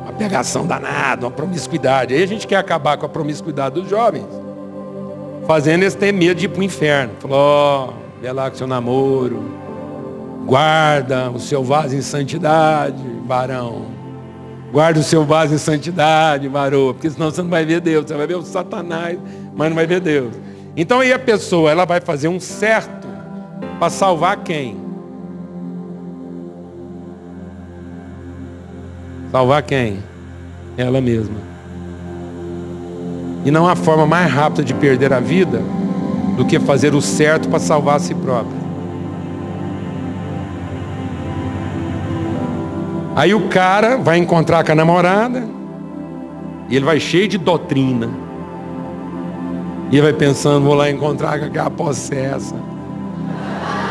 uma pegação danada, uma promiscuidade. Aí a gente quer acabar com a promiscuidade dos jovens, fazendo eles ter medo de ir para o inferno. Falou, oh, vê lá com seu namoro, guarda o seu vaso em santidade, varão. Guarda o seu vaso em santidade, varão, porque senão você não vai ver Deus, você vai ver o Satanás, mas não vai ver Deus. Então aí a pessoa, ela vai fazer um certo para salvar quem? Salvar quem? Ela mesma. E não há forma mais rápida de perder a vida do que fazer o certo para salvar a si própria. Aí o cara vai encontrar com a namorada e ele vai cheio de doutrina. E ele vai pensando, vou lá encontrar com aquela possessa,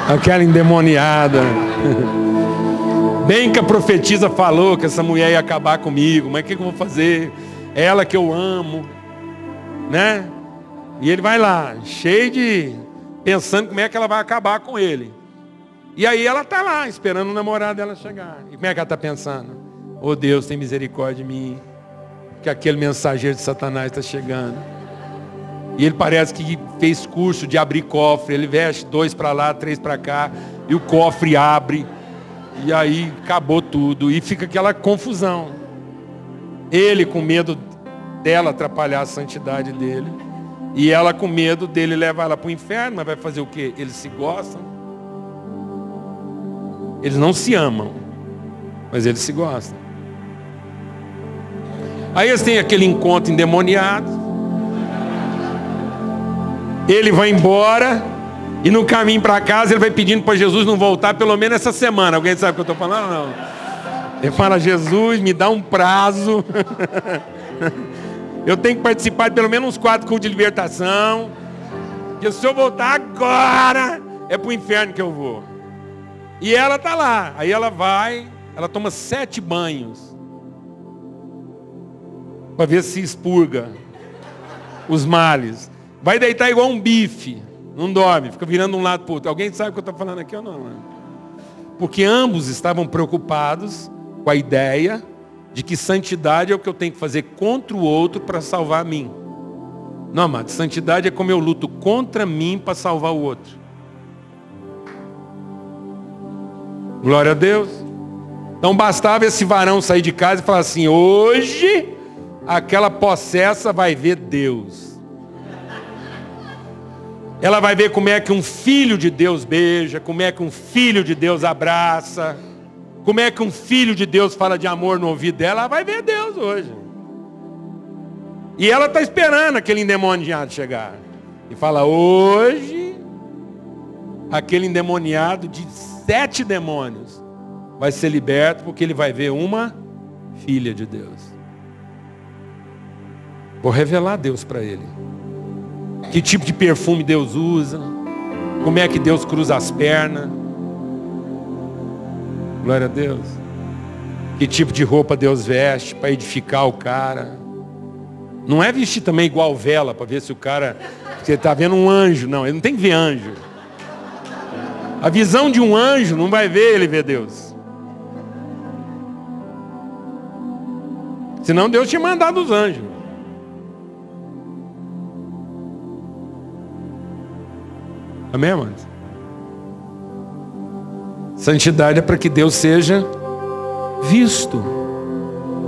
aquela endemoniada. [LAUGHS] Bem que a profetisa falou que essa mulher ia acabar comigo, mas o que, que eu vou fazer? É ela que eu amo, né? E ele vai lá, cheio de pensando como é que ela vai acabar com ele. E aí ela está lá, esperando o namorado dela chegar. E como é que ela está pensando? Oh Deus, tem misericórdia de mim. Que aquele mensageiro de Satanás está chegando. E ele parece que fez curso de abrir cofre. Ele veste dois para lá, três para cá. E o cofre abre. E aí acabou tudo. E fica aquela confusão. Ele com medo dela atrapalhar a santidade dele. E ela com medo dele levar ela para o inferno, mas vai fazer o quê? Eles se gostam. Eles não se amam, mas eles se gostam. Aí eles têm aquele encontro endemoniado. Ele vai embora e no caminho para casa ele vai pedindo para Jesus não voltar pelo menos essa semana. Alguém sabe o que eu estou falando? Não. Ele fala, Jesus, me dá um prazo. [LAUGHS] eu tenho que participar de pelo menos uns quatro cultos de libertação. E se eu voltar agora, é para o inferno que eu vou. E ela tá lá. Aí ela vai, ela toma sete banhos. Para ver se expurga os males. Vai deitar igual um bife. Não dorme, fica virando um lado para o outro. Alguém sabe o que eu estou falando aqui ou não? Né? Porque ambos estavam preocupados com a ideia de que santidade é o que eu tenho que fazer contra o outro para salvar a mim. Não, amado, santidade é como eu luto contra mim para salvar o outro. Glória a Deus. Então bastava esse varão sair de casa e falar assim: hoje aquela possessa vai ver Deus. Ela vai ver como é que um filho de Deus beija, como é que um filho de Deus abraça, como é que um filho de Deus fala de amor no ouvido dela. Ela vai ver Deus hoje. E ela está esperando aquele endemoniado chegar. E fala: hoje, aquele endemoniado de sete demônios vai ser liberto porque ele vai ver uma filha de Deus. Vou revelar Deus para ele que tipo de perfume Deus usa, como é que Deus cruza as pernas. Glória a Deus. Que tipo de roupa Deus veste para edificar o cara. Não é vestir também igual vela para ver se o cara. Você está vendo um anjo. Não, ele não tem que ver anjo. A visão de um anjo não vai ver ele ver Deus. Senão Deus tinha mandado os anjos. Amém, amados? Santidade é para que Deus seja visto.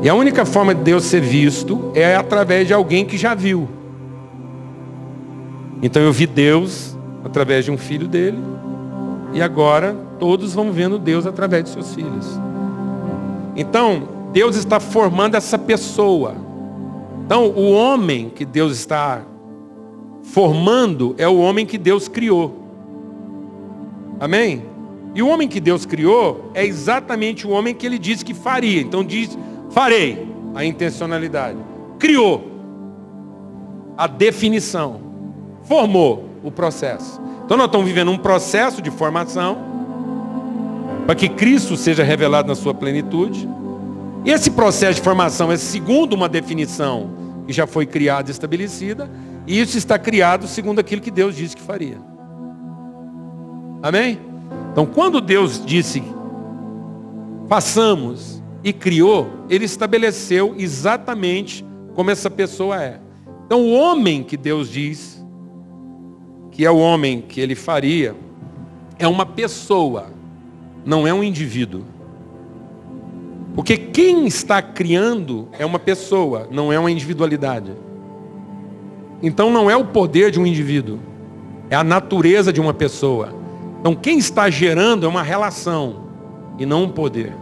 E a única forma de Deus ser visto é através de alguém que já viu. Então eu vi Deus através de um filho dele. E agora todos vão vendo Deus através de seus filhos. Então, Deus está formando essa pessoa. Então, o homem que Deus está formando é o homem que Deus criou. Amém? E o homem que Deus criou é exatamente o homem que ele disse que faria. Então diz, farei a intencionalidade. Criou a definição. Formou o processo. Então nós estamos vivendo um processo de formação para que Cristo seja revelado na sua plenitude. E esse processo de formação é segundo uma definição que já foi criada e estabelecida, e isso está criado segundo aquilo que Deus disse que faria. Amém? Então, quando Deus disse, façamos e criou, ele estabeleceu exatamente como essa pessoa é. Então, o homem que Deus diz, que é o homem que ele faria, é uma pessoa, não é um indivíduo. Porque quem está criando é uma pessoa, não é uma individualidade. Então não é o poder de um indivíduo, é a natureza de uma pessoa. Então quem está gerando é uma relação e não um poder.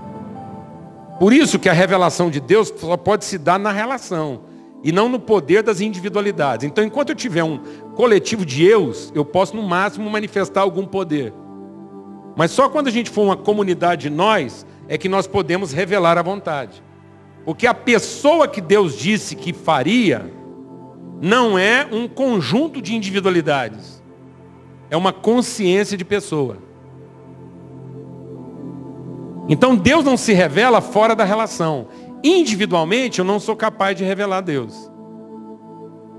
Por isso que a revelação de Deus só pode se dar na relação e não no poder das individualidades. Então enquanto eu tiver um coletivo de eus, eu posso no máximo manifestar algum poder. Mas só quando a gente for uma comunidade de nós é que nós podemos revelar a vontade. Porque a pessoa que Deus disse que faria não é um conjunto de individualidades é uma consciência de pessoa. Então Deus não se revela fora da relação. Individualmente eu não sou capaz de revelar Deus.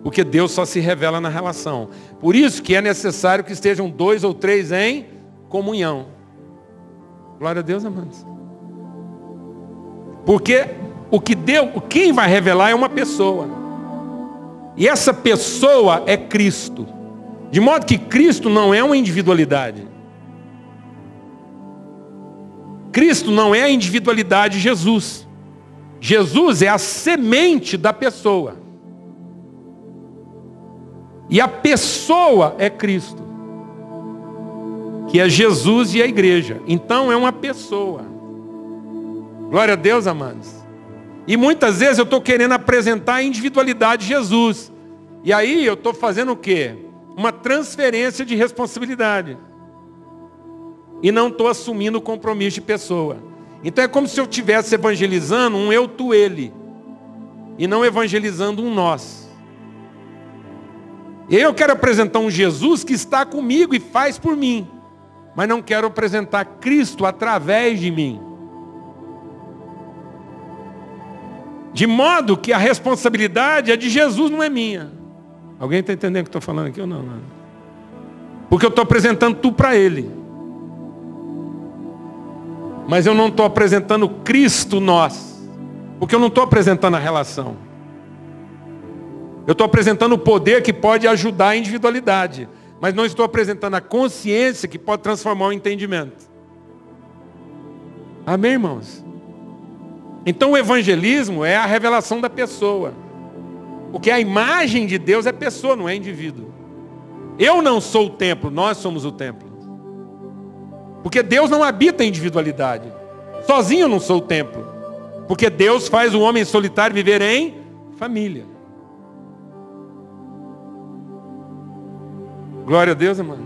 Porque Deus só se revela na relação. Por isso que é necessário que estejam dois ou três em comunhão. Glória a Deus, amados. Porque o que Deus, quem vai revelar é uma pessoa. E essa pessoa é Cristo. De modo que Cristo não é uma individualidade. Cristo não é a individualidade de Jesus. Jesus é a semente da pessoa. E a pessoa é Cristo, que é Jesus e a igreja. Então é uma pessoa. Glória a Deus, amados. E muitas vezes eu estou querendo apresentar a individualidade de Jesus. E aí eu estou fazendo o quê? Uma transferência de responsabilidade. E não estou assumindo o compromisso de pessoa. Então é como se eu estivesse evangelizando um eu, tu, ele. E não evangelizando um nós. Eu quero apresentar um Jesus que está comigo e faz por mim. Mas não quero apresentar Cristo através de mim. De modo que a responsabilidade é de Jesus, não é minha. Alguém está entendendo o que estou falando aqui ou não? Porque eu estou apresentando tu para Ele. Mas eu não estou apresentando Cristo nós. Porque eu não estou apresentando a relação. Eu estou apresentando o poder que pode ajudar a individualidade. Mas não estou apresentando a consciência que pode transformar o entendimento. Amém, irmãos? Então o evangelismo é a revelação da pessoa. Porque a imagem de Deus é pessoa, não é indivíduo. Eu não sou o templo, nós somos o templo. Porque Deus não habita em individualidade. Sozinho eu não sou o templo. Porque Deus faz o homem solitário viver em família. Glória a Deus, irmão.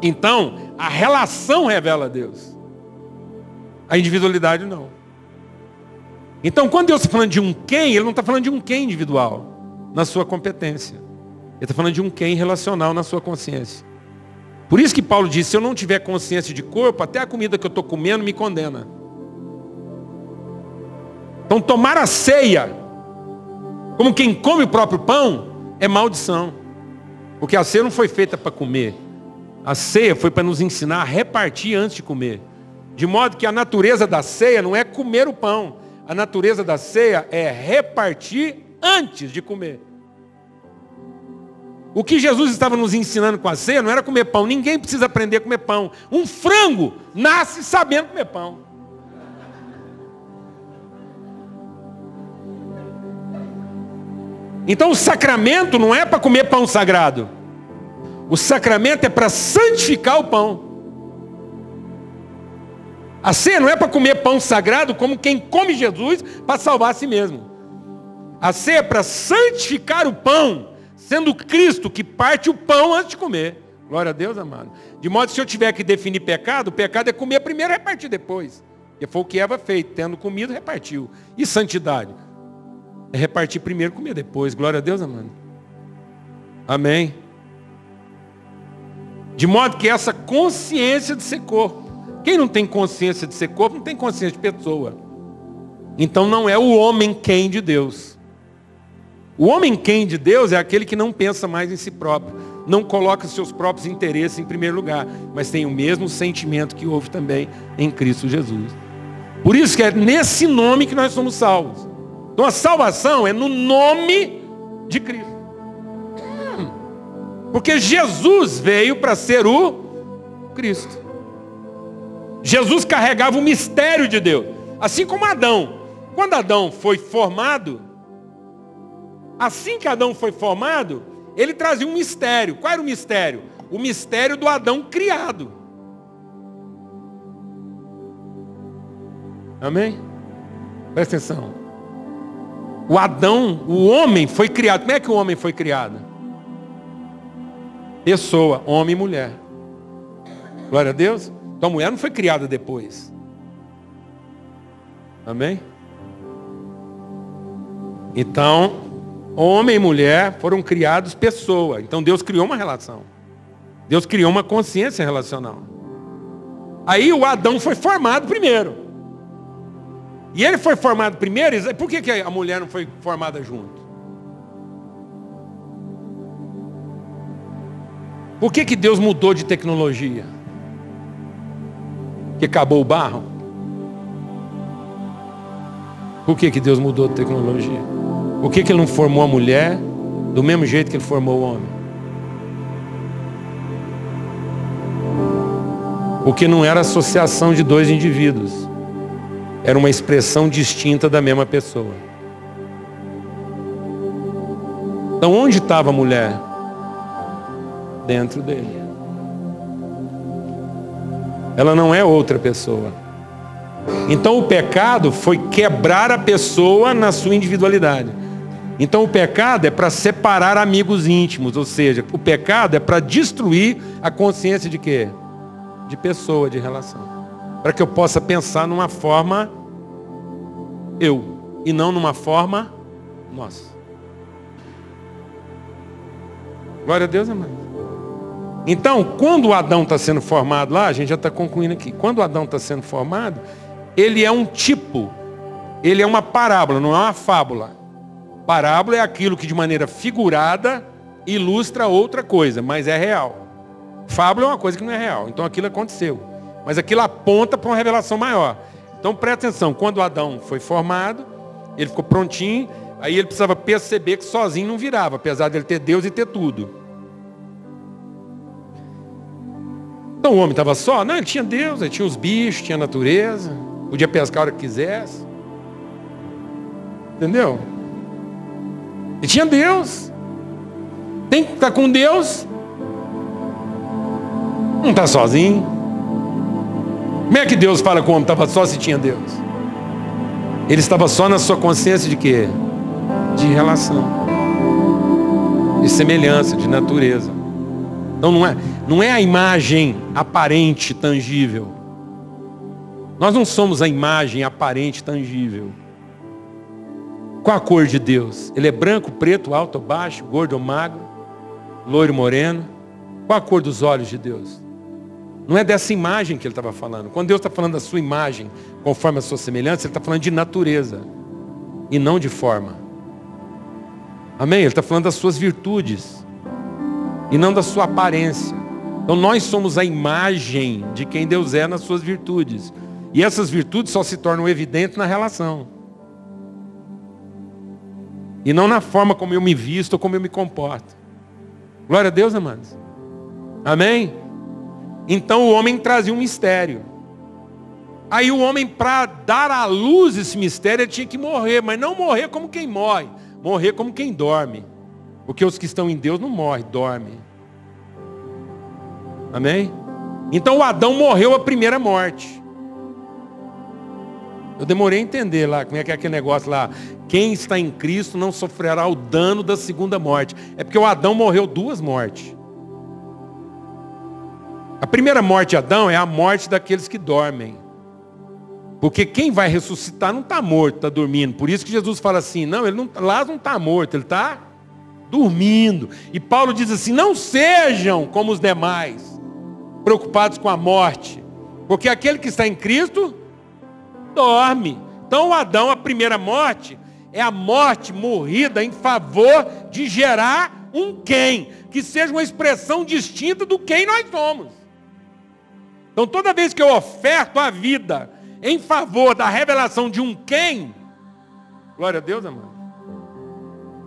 Então, a relação revela a Deus. A individualidade não. Então, quando Deus está falando de um quem, Ele não está falando de um quem individual, na sua competência. Ele está falando de um quem relacional na sua consciência. Por isso que Paulo disse, se eu não tiver consciência de corpo, até a comida que eu estou comendo me condena. Então tomar a ceia, como quem come o próprio pão, é maldição. Porque a ceia não foi feita para comer. A ceia foi para nos ensinar a repartir antes de comer. De modo que a natureza da ceia não é comer o pão, a natureza da ceia é repartir antes de comer. O que Jesus estava nos ensinando com a ceia não era comer pão. Ninguém precisa aprender a comer pão. Um frango nasce sabendo comer pão. Então o sacramento não é para comer pão sagrado. O sacramento é para santificar o pão. A ceia não é para comer pão sagrado como quem come Jesus para salvar a si mesmo. A ceia é para santificar o pão, sendo Cristo que parte o pão antes de comer. Glória a Deus, amado. De modo que se eu tiver que definir pecado, o pecado é comer primeiro e repartir depois. E foi o que Eva fez, tendo comido, repartiu. E santidade? É repartir primeiro, comer depois. Glória a Deus, amado. Amém. De modo que essa consciência de ser corpo quem não tem consciência de ser corpo, não tem consciência de pessoa. Então não é o homem quem de Deus. O homem quem de Deus é aquele que não pensa mais em si próprio, não coloca seus próprios interesses em primeiro lugar, mas tem o mesmo sentimento que houve também em Cristo Jesus. Por isso que é nesse nome que nós somos salvos. Então a salvação é no nome de Cristo. Porque Jesus veio para ser o Cristo. Jesus carregava o mistério de Deus, assim como Adão. Quando Adão foi formado, assim que Adão foi formado, ele trazia um mistério. Qual era o mistério? O mistério do Adão criado. Amém? Presta atenção. O Adão, o homem foi criado. Como é que o homem foi criado? Pessoa, homem e mulher. Glória a Deus. Então a mulher não foi criada depois. Amém? Então, homem e mulher foram criados pessoa. Então Deus criou uma relação. Deus criou uma consciência relacional. Aí o Adão foi formado primeiro. E ele foi formado primeiro, por que, que a mulher não foi formada junto? Por que, que Deus mudou de tecnologia? Que acabou o barro? Por que, que Deus mudou a tecnologia? Por que, que Ele não formou a mulher do mesmo jeito que Ele formou o homem? Porque não era associação de dois indivíduos. Era uma expressão distinta da mesma pessoa. Então onde estava a mulher? dentro dele. Ela não é outra pessoa. Então o pecado foi quebrar a pessoa na sua individualidade. Então o pecado é para separar amigos íntimos, ou seja, o pecado é para destruir a consciência de quê? De pessoa, de relação. Para que eu possa pensar numa forma eu e não numa forma nós. Glória a Deus, amado. Então, quando o Adão está sendo formado lá, a gente já está concluindo aqui. Quando o Adão está sendo formado, ele é um tipo, ele é uma parábola, não é uma fábula. Parábola é aquilo que de maneira figurada ilustra outra coisa, mas é real. Fábula é uma coisa que não é real, então aquilo aconteceu. Mas aquilo aponta para uma revelação maior. Então presta atenção, quando Adão foi formado, ele ficou prontinho, aí ele precisava perceber que sozinho não virava, apesar de ele ter Deus e ter tudo. Então o homem estava só? Não, ele tinha Deus, ele tinha os bichos, tinha a natureza, podia pescar a hora que quisesse. Entendeu? E tinha Deus. Tem que estar com Deus. Não está sozinho. Como é que Deus fala com o homem estava só se tinha Deus? Ele estava só na sua consciência de quê? De relação. De semelhança, de natureza. Então não é, não é a imagem aparente, tangível. Nós não somos a imagem aparente, tangível. Qual a cor de Deus? Ele é branco, preto, alto ou baixo, gordo ou magro, loiro, moreno? Qual a cor dos olhos de Deus? Não é dessa imagem que ele estava falando. Quando Deus está falando da sua imagem, conforme a sua semelhança, ele está falando de natureza e não de forma. Amém? Ele está falando das suas virtudes e não da sua aparência. Então nós somos a imagem de quem Deus é nas suas virtudes. E essas virtudes só se tornam evidentes na relação. E não na forma como eu me visto ou como eu me comporto. Glória a Deus, amados. Amém? Então o homem trazia um mistério. Aí o homem, para dar à luz esse mistério, ele tinha que morrer, mas não morrer como quem morre, morrer como quem dorme. Porque os que estão em Deus não morrem, dormem. Amém? Então o Adão morreu a primeira morte. Eu demorei a entender lá como é que é aquele negócio lá. Quem está em Cristo não sofrerá o dano da segunda morte. É porque o Adão morreu duas mortes. A primeira morte de Adão é a morte daqueles que dormem. Porque quem vai ressuscitar não está morto, está dormindo. Por isso que Jesus fala assim, não, ele não, lá não está morto, ele está dormindo. E Paulo diz assim, não sejam como os demais, preocupados com a morte. Porque aquele que está em Cristo dorme. Então Adão, a primeira morte, é a morte morrida em favor de gerar um quem, que seja uma expressão distinta do quem nós somos. Então toda vez que eu oferto a vida em favor da revelação de um quem, glória a Deus, amado.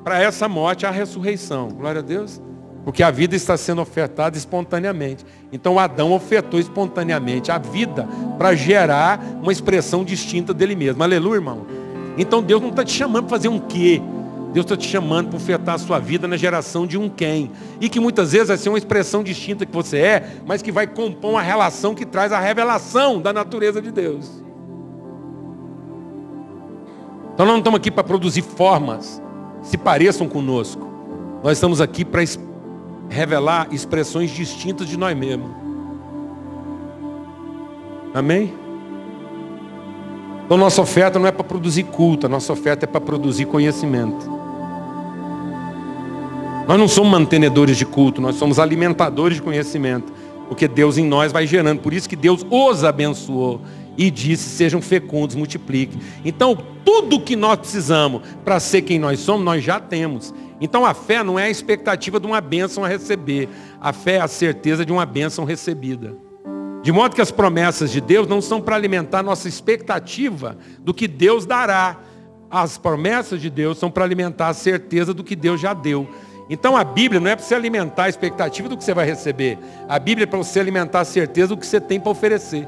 Para essa morte a ressurreição, glória a Deus. Porque a vida está sendo ofertada espontaneamente. Então Adão ofertou espontaneamente a vida para gerar uma expressão distinta dele mesmo. Aleluia, irmão. Então Deus não está te chamando para fazer um quê. Deus está te chamando para ofertar a sua vida na geração de um quem. E que muitas vezes vai ser uma expressão distinta que você é, mas que vai compor uma relação que traz a revelação da natureza de Deus. Então nós não estamos aqui para produzir formas se pareçam conosco. Nós estamos aqui para revelar expressões distintas de nós mesmos. Amém? Então nossa oferta não é para produzir culto, a nossa oferta é para produzir conhecimento. Nós não somos mantenedores de culto, nós somos alimentadores de conhecimento, porque Deus em nós vai gerando. Por isso que Deus os abençoou e disse: sejam fecundos, multipliquem. Então, tudo que nós precisamos para ser quem nós somos, nós já temos. Então a fé não é a expectativa de uma bênção a receber. A fé é a certeza de uma bênção recebida. De modo que as promessas de Deus não são para alimentar nossa expectativa do que Deus dará. As promessas de Deus são para alimentar a certeza do que Deus já deu. Então a Bíblia não é para você alimentar a expectativa do que você vai receber. A Bíblia é para você alimentar a certeza do que você tem para oferecer.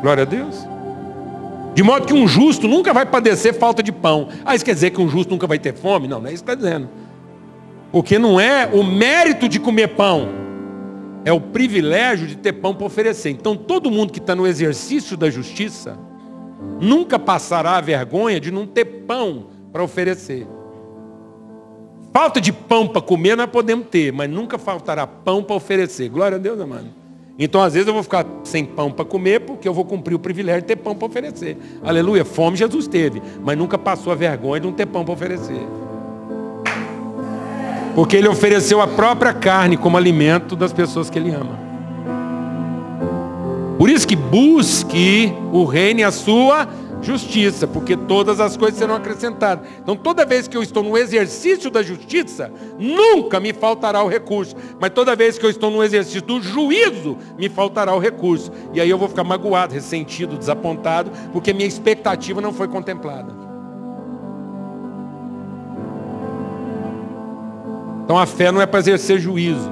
Glória a Deus. De modo que um justo nunca vai padecer falta de pão. Ah, isso quer dizer que um justo nunca vai ter fome? Não, não é isso que está dizendo. Porque não é o mérito de comer pão, é o privilégio de ter pão para oferecer. Então todo mundo que está no exercício da justiça nunca passará a vergonha de não ter pão para oferecer. Falta de pão para comer nós podemos ter, mas nunca faltará pão para oferecer. Glória a Deus, amado. Então, às vezes, eu vou ficar sem pão para comer, porque eu vou cumprir o privilégio de ter pão para oferecer. Aleluia. Fome Jesus teve, mas nunca passou a vergonha de não ter pão para oferecer. Porque ele ofereceu a própria carne como alimento das pessoas que ele ama. Por isso que busque o reino e a sua justiça, porque todas as coisas serão acrescentadas. Então, toda vez que eu estou no exercício da justiça, nunca me faltará o recurso. Mas toda vez que eu estou no exercício do juízo, me faltará o recurso. E aí eu vou ficar magoado, ressentido, desapontado, porque minha expectativa não foi contemplada. Então a fé não é para exercer juízo,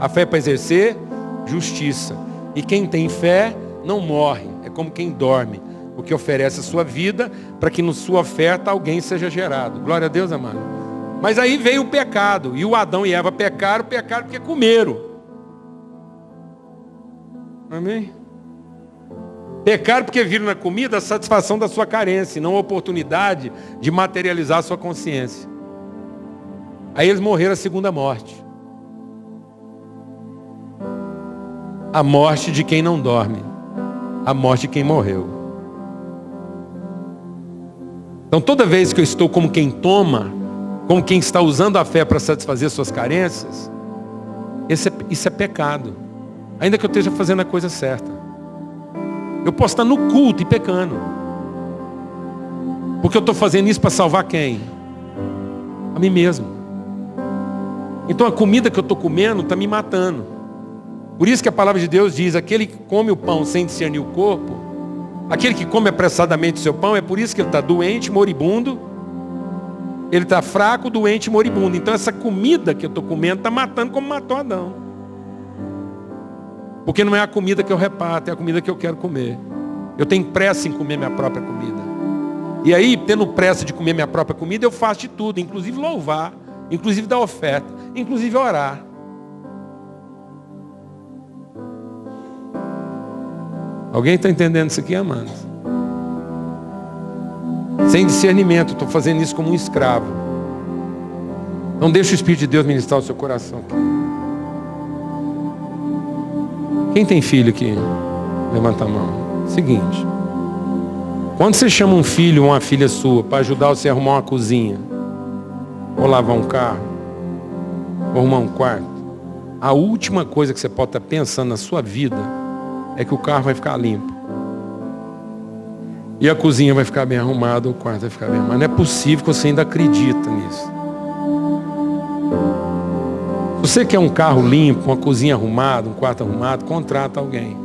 a fé é para exercer justiça. E quem tem fé não morre, é como quem dorme porque oferece a sua vida para que na sua oferta alguém seja gerado. Glória a Deus, amado. Mas aí veio o pecado, e o Adão e Eva pecaram, pecaram porque comeram. Amém? Pecaram porque viram na comida a satisfação da sua carência, não a oportunidade de materializar a sua consciência. Aí eles morreram a segunda morte. A morte de quem não dorme. A morte de quem morreu. Então toda vez que eu estou como quem toma, como quem está usando a fé para satisfazer suas carências, é, isso é pecado. Ainda que eu esteja fazendo a coisa certa. Eu posso estar no culto e pecando. Porque eu estou fazendo isso para salvar quem? A mim mesmo. Então a comida que eu estou comendo está me matando. Por isso que a palavra de Deus diz: aquele que come o pão sem discernir o corpo, Aquele que come apressadamente o seu pão, é por isso que ele está doente, moribundo. Ele está fraco, doente, moribundo. Então essa comida que eu estou comendo está matando como matou Adão. Porque não é a comida que eu reparto, é a comida que eu quero comer. Eu tenho pressa em comer minha própria comida. E aí, tendo pressa de comer minha própria comida, eu faço de tudo, inclusive louvar, inclusive dar oferta, inclusive orar. Alguém está entendendo isso aqui, amados? Sem discernimento, estou fazendo isso como um escravo. Não deixe o Espírito de Deus ministrar o seu coração. Quem tem filho aqui? Levanta a mão. Seguinte. Quando você chama um filho ou uma filha sua para ajudar você a arrumar uma cozinha, ou lavar um carro, ou arrumar um quarto, a última coisa que você pode estar pensando na sua vida é que o carro vai ficar limpo. E a cozinha vai ficar bem arrumada, o quarto vai ficar bem arrumado. Não é possível que você ainda acredita nisso. Se você quer um carro limpo, uma cozinha arrumada, um quarto arrumado, contrata alguém.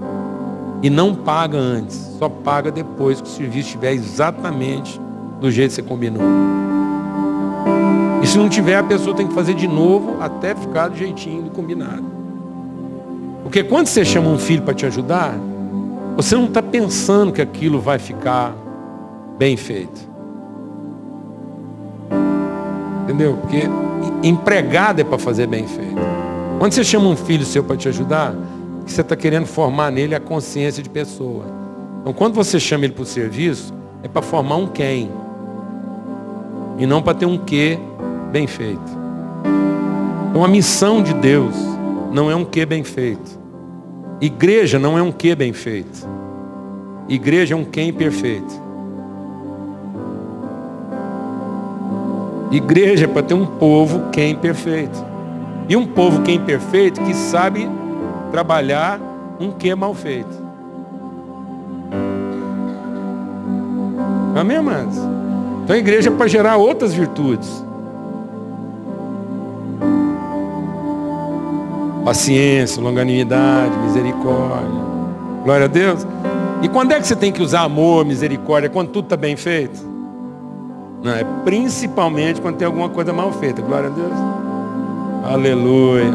E não paga antes, só paga depois que o serviço estiver exatamente do jeito que você combinou. E se não tiver, a pessoa tem que fazer de novo até ficar do jeitinho do combinado. Porque quando você chama um filho para te ajudar, você não está pensando que aquilo vai ficar bem feito. Entendeu? Porque empregado é para fazer bem feito. Quando você chama um filho seu para te ajudar, você está querendo formar nele a consciência de pessoa. Então, quando você chama ele para o serviço, é para formar um quem. E não para ter um que bem feito. Então, a missão de Deus não é um que bem feito. Igreja não é um que bem feito. Igreja é um quem perfeito. Igreja é para ter um povo quem perfeito. E um povo quem perfeito que sabe trabalhar um que mal feito. Amém, amados? Então a igreja é para gerar outras virtudes. Paciência, longanimidade, misericórdia. Glória a Deus. E quando é que você tem que usar amor, misericórdia? Quando tudo está bem feito? Não, é principalmente quando tem alguma coisa mal feita. Glória a Deus. Aleluia.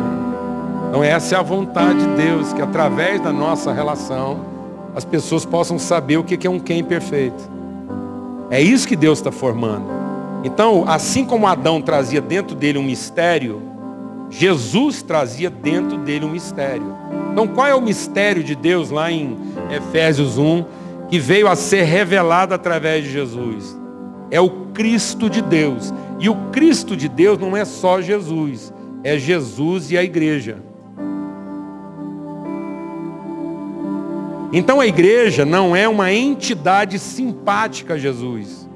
Então essa é a vontade de Deus, que através da nossa relação, as pessoas possam saber o que é um quem perfeito. É isso que Deus está formando. Então, assim como Adão trazia dentro dele um mistério, Jesus trazia dentro dele um mistério. Então, qual é o mistério de Deus lá em Efésios 1, que veio a ser revelado através de Jesus? É o Cristo de Deus. E o Cristo de Deus não é só Jesus, é Jesus e a igreja. Então a igreja não é uma entidade simpática a Jesus.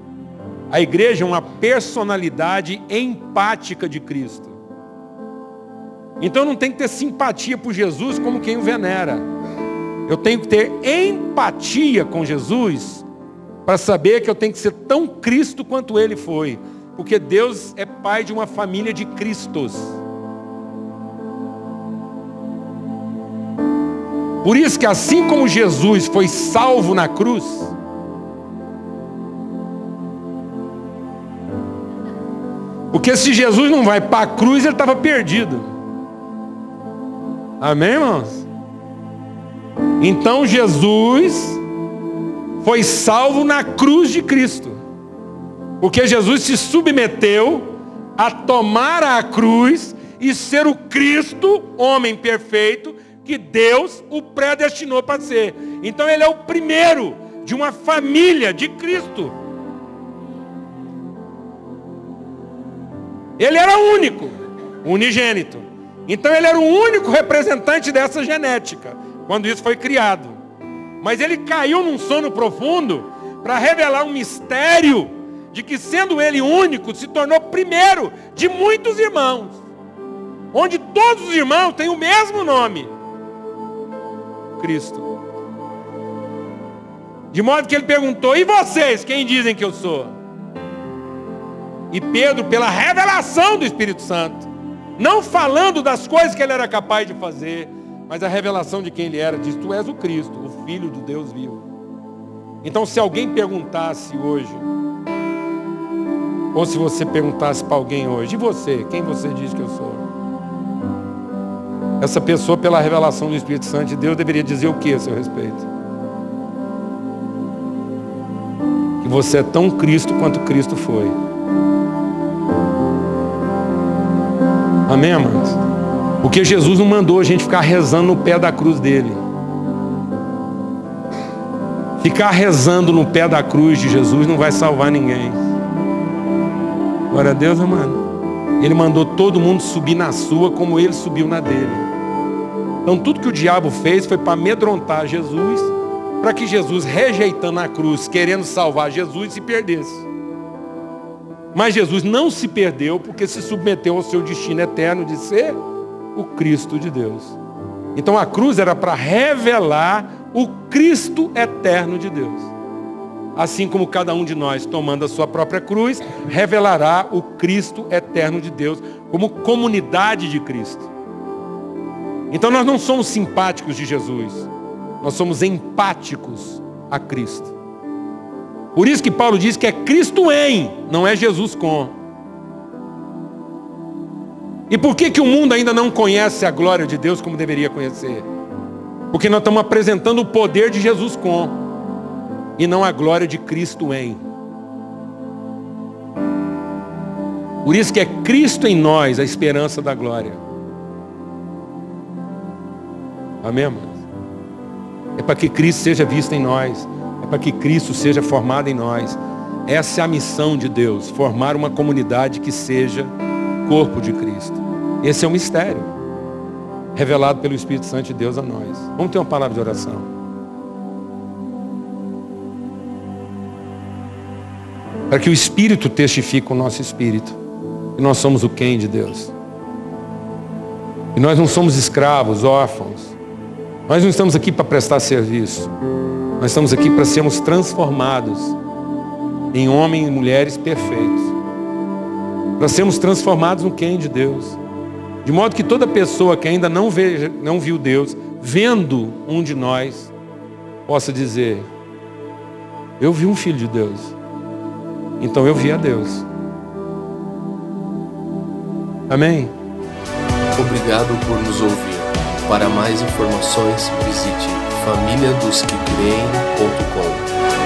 A igreja é uma personalidade empática de Cristo. Então não tem que ter simpatia por Jesus como quem o venera. Eu tenho que ter empatia com Jesus para saber que eu tenho que ser tão Cristo quanto ele foi. Porque Deus é pai de uma família de Cristos. Por isso que assim como Jesus foi salvo na cruz, porque se Jesus não vai para a cruz, ele estava perdido. Amém, irmãos? Então Jesus foi salvo na cruz de Cristo. Porque Jesus se submeteu a tomar a cruz e ser o Cristo, homem perfeito, que Deus o predestinou para ser. Então ele é o primeiro de uma família de Cristo. Ele era único, unigênito. Então ele era o único representante dessa genética, quando isso foi criado. Mas ele caiu num sono profundo para revelar um mistério de que sendo ele único, se tornou primeiro de muitos irmãos. Onde todos os irmãos têm o mesmo nome. Cristo. De modo que ele perguntou: E vocês, quem dizem que eu sou? E Pedro, pela revelação do Espírito Santo, não falando das coisas que ele era capaz de fazer, mas a revelação de quem ele era, diz: Tu és o Cristo, o Filho do Deus vivo. Então, se alguém perguntasse hoje, ou se você perguntasse para alguém hoje, e você, quem você diz que eu sou? Essa pessoa, pela revelação do Espírito Santo de Deus, deveria dizer o que a seu respeito? Que você é tão Cristo quanto Cristo foi. Amém, amados? Porque Jesus não mandou a gente ficar rezando no pé da cruz dele. Ficar rezando no pé da cruz de Jesus não vai salvar ninguém. Glória a Deus, amado. Ele mandou todo mundo subir na sua como ele subiu na dele. Então tudo que o diabo fez foi para amedrontar Jesus, para que Jesus, rejeitando a cruz, querendo salvar Jesus, se perdesse. Mas Jesus não se perdeu porque se submeteu ao seu destino eterno de ser o Cristo de Deus. Então a cruz era para revelar o Cristo eterno de Deus. Assim como cada um de nós, tomando a sua própria cruz, revelará o Cristo eterno de Deus como comunidade de Cristo. Então nós não somos simpáticos de Jesus, nós somos empáticos a Cristo. Por isso que Paulo diz que é Cristo em, não é Jesus com. E por que, que o mundo ainda não conhece a glória de Deus como deveria conhecer? Porque nós estamos apresentando o poder de Jesus com, e não a glória de Cristo em. Por isso que é Cristo em nós a esperança da glória. Amém? É para que Cristo seja visto em nós. Para que Cristo seja formado em nós. Essa é a missão de Deus, formar uma comunidade que seja corpo de Cristo. Esse é o mistério revelado pelo Espírito Santo de Deus a nós. Vamos ter uma palavra de oração. Para que o Espírito testifique o nosso espírito. E nós somos o quem de Deus. E nós não somos escravos, órfãos. Nós não estamos aqui para prestar serviço. Nós estamos aqui para sermos transformados em homens e mulheres perfeitos. Para sermos transformados no quem de Deus. De modo que toda pessoa que ainda não, vê, não viu Deus, vendo um de nós, possa dizer: Eu vi um filho de Deus. Então eu vi a Deus. Amém? Obrigado por nos ouvir. Para mais informações, visite famíliadosquecreem.com.